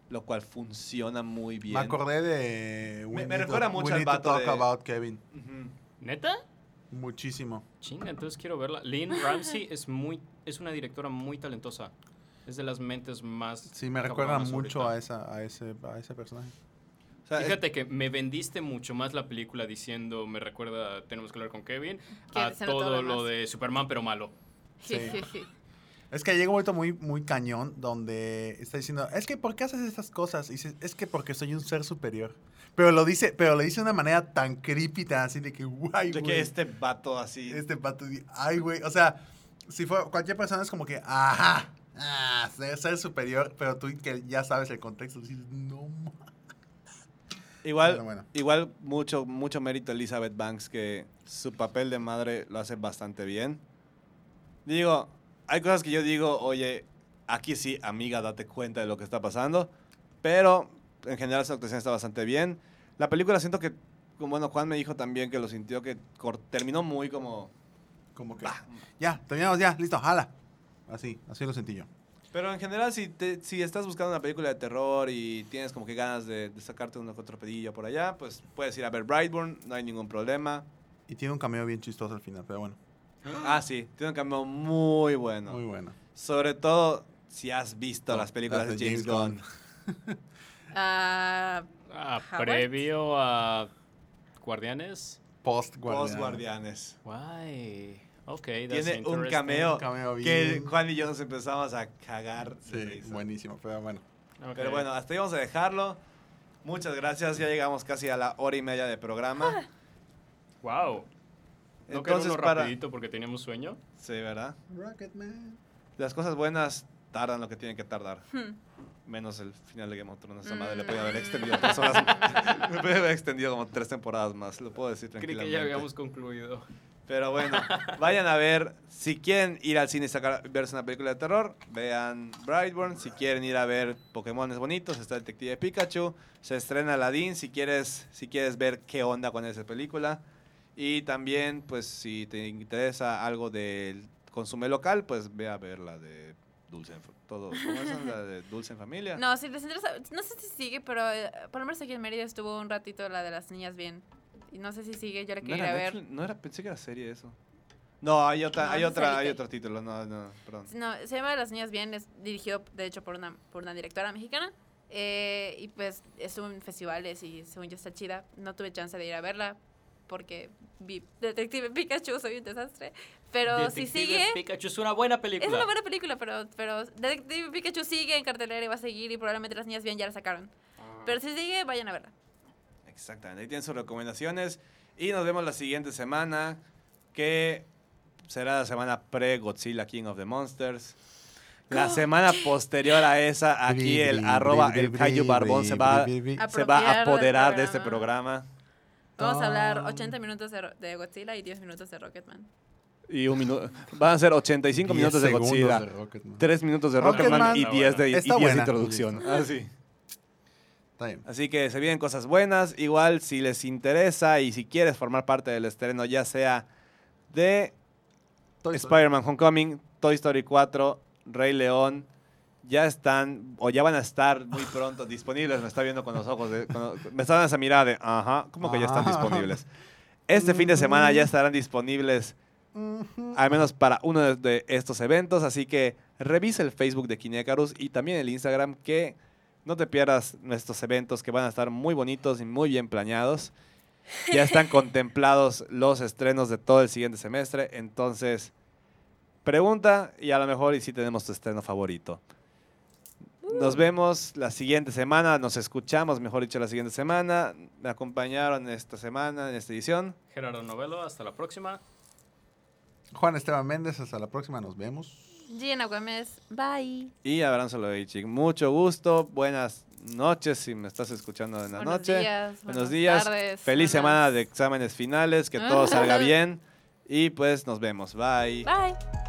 lo cual funciona muy bien. me acordé de... Me- We me Need recuerda to- mucho We al Need to vato Talk de- About Kevin. Muchísimo. Chinga, entonces quiero verla. Lynn Ramsey es muy es una directora muy talentosa. Es de las mentes más Sí, me recuerda mucho ahorita. a, esa, a, ese, a ese personaje. O sea, es- Fíjate que me vendiste mucho más la película diciendo, me recuerda, tenemos que hablar con Kevin, a todo, todo lo de Superman, pero malo. *laughs* Sí. Es que llega un momento muy, muy cañón donde está diciendo, es que ¿por qué haces estas cosas? Y es que porque soy un ser superior. Pero lo dice, pero lo dice de una manera tan creepy, tan así de que, guay, de que este vato así. Este pato, di- ay, güey. O sea, si fue cualquier persona es como que, ajá, ah, ser, superior, pero tú que ya sabes el contexto, dices, no ma-". Igual, bueno. igual mucho, mucho mérito a Elizabeth Banks que su papel de madre lo hace bastante bien. Digo, hay cosas que yo digo, oye, aquí sí, amiga, date cuenta de lo que está pasando. Pero en general su actuación está bastante bien. La película siento que, bueno, Juan me dijo también que lo sintió que terminó muy como... Como que, bah. ya, terminamos ya, listo, jala. Así, así lo sentí yo. Pero en general, si, te- si estás buscando una película de terror y tienes como que ganas de, de sacarte otro pedillo por allá, pues puedes ir a ver Brightburn, no hay ningún problema. Y tiene un cameo bien chistoso al final, pero bueno, Ah, sí, tiene un cambio muy bueno. muy bueno. Sobre todo si has visto las películas Las de James, Gunn. *laughs* Ah, Ah, previo a Guardianes. Post Post Guardián. Guardianes. Guay. Ok, that's Tiene un cameo, Un cameo que. Juan y yo nos empezamos a cagar. Sí, buenísimo, pero bueno. Ok. Pero bueno, hasta ahí vamos a dejarlo. Muchas gracias, ya llegamos casi a la hora y media de programa. Wow. ¿No Entonces, Entonces, para... rapidito porque teníamos sueño? Sí, ¿verdad? Rocketman. Las cosas buenas tardan lo que tienen que tardar. hmm. Menos el final de Game of Thrones. Esa madre le Mm. podía haber extendido tres horas. *laughs* *laughs* le podía haber extendido como tres temporadas más. Lo puedo decir Creí tranquilamente. que ya habíamos concluido. Pero bueno, *laughs* vayan a ver. Si quieren ir al cine y sacar, verse una película de terror, vean Brightburn. Si quieren ir a ver Pokémones bonitos, está Detective Pikachu. Se estrena Aladdin si quieres, si quieres ver qué onda con esa película. Y también, pues, si te interesa algo del consumo local, pues ve a ver la de Dulce en, todo, ¿cómo es? La de Dulce en Familia. No, si les interesa, no sé si sigue, pero eh, por lo menos aquí en Mérida estuvo un ratito la de las niñas bien. Y no sé si sigue, yo la no quería a ver. Netflix, no era, pensé que era serie eso. No, hay otra, No, hay otra, hay otro título, no, no, perdón. No, se llama Las Niñas Bien, es dirigido de hecho por una, por una directora mexicana. eh, y pues estuvo en festivales y según yo está chida. No tuve chance de ir a verla porque vi Detective Pikachu, soy un desastre. Pero si Detective sigue, Pikachu es una buena película. es una buena película, pero, pero Detective Pikachu sigue en cartelera y va a seguir y probablemente Las Niñas Bien ya la sacaron. Ah. Pero si sigue, vayan a verla. Exactamente, ahí tienen sus recomendaciones. Y nos vemos la siguiente semana, que será la semana pre-Godzilla King of the Monsters. La semana posterior a esa, aquí el arroba el Cayu Barbón se va, se va a apoderar de este programa. Vamos a hablar 80 minutos de, Godzilla y 10 minutos de Rocketman. Y un minuto. Van a ser 85 minutos de Godzilla. 3 minutos de Rocketman Rocketman y está 10 de, y buena. 10 Está de introducción. Así. Está bien. Así que se vienen cosas buenas. Igual si les interesa y si quieres formar parte del estreno, ya sea de. Spider-Man Homecoming, Toy Story 4, Rey León, ya están o ya van a estar muy pronto disponibles. Me está viendo con los ojos, de, con- me están esa mirada de, ajá, ¿cómo que ya están disponibles? Este fin de semana ya estarán disponibles al menos para uno de, de estos eventos. Así que revisa el Facebook de Kinecarus y también el Instagram que no te pierdas nuestros eventos que van a estar muy bonitos y muy bien planeados. Ya están *laughs* contemplados los estrenos de todo el siguiente semestre. Entonces, pregunta y a lo mejor y si tenemos tu estreno favorito. Nos vemos la siguiente semana, nos escuchamos, mejor dicho, la siguiente semana. Me acompañaron esta semana en esta edición. Gerardo Novelo, hasta la próxima. Juan Esteban Méndez, hasta la próxima, nos vemos. Gina Gómez, bye. Y Abraham Soloveitchik. Mucho gusto, buenas noches si me estás escuchando en la Buenos noche. días, Buenos buenas días. tardes, Feliz buenas- semana de exámenes finales, que todo salga *laughs* bien. Y pues nos vemos. Bye. Bye.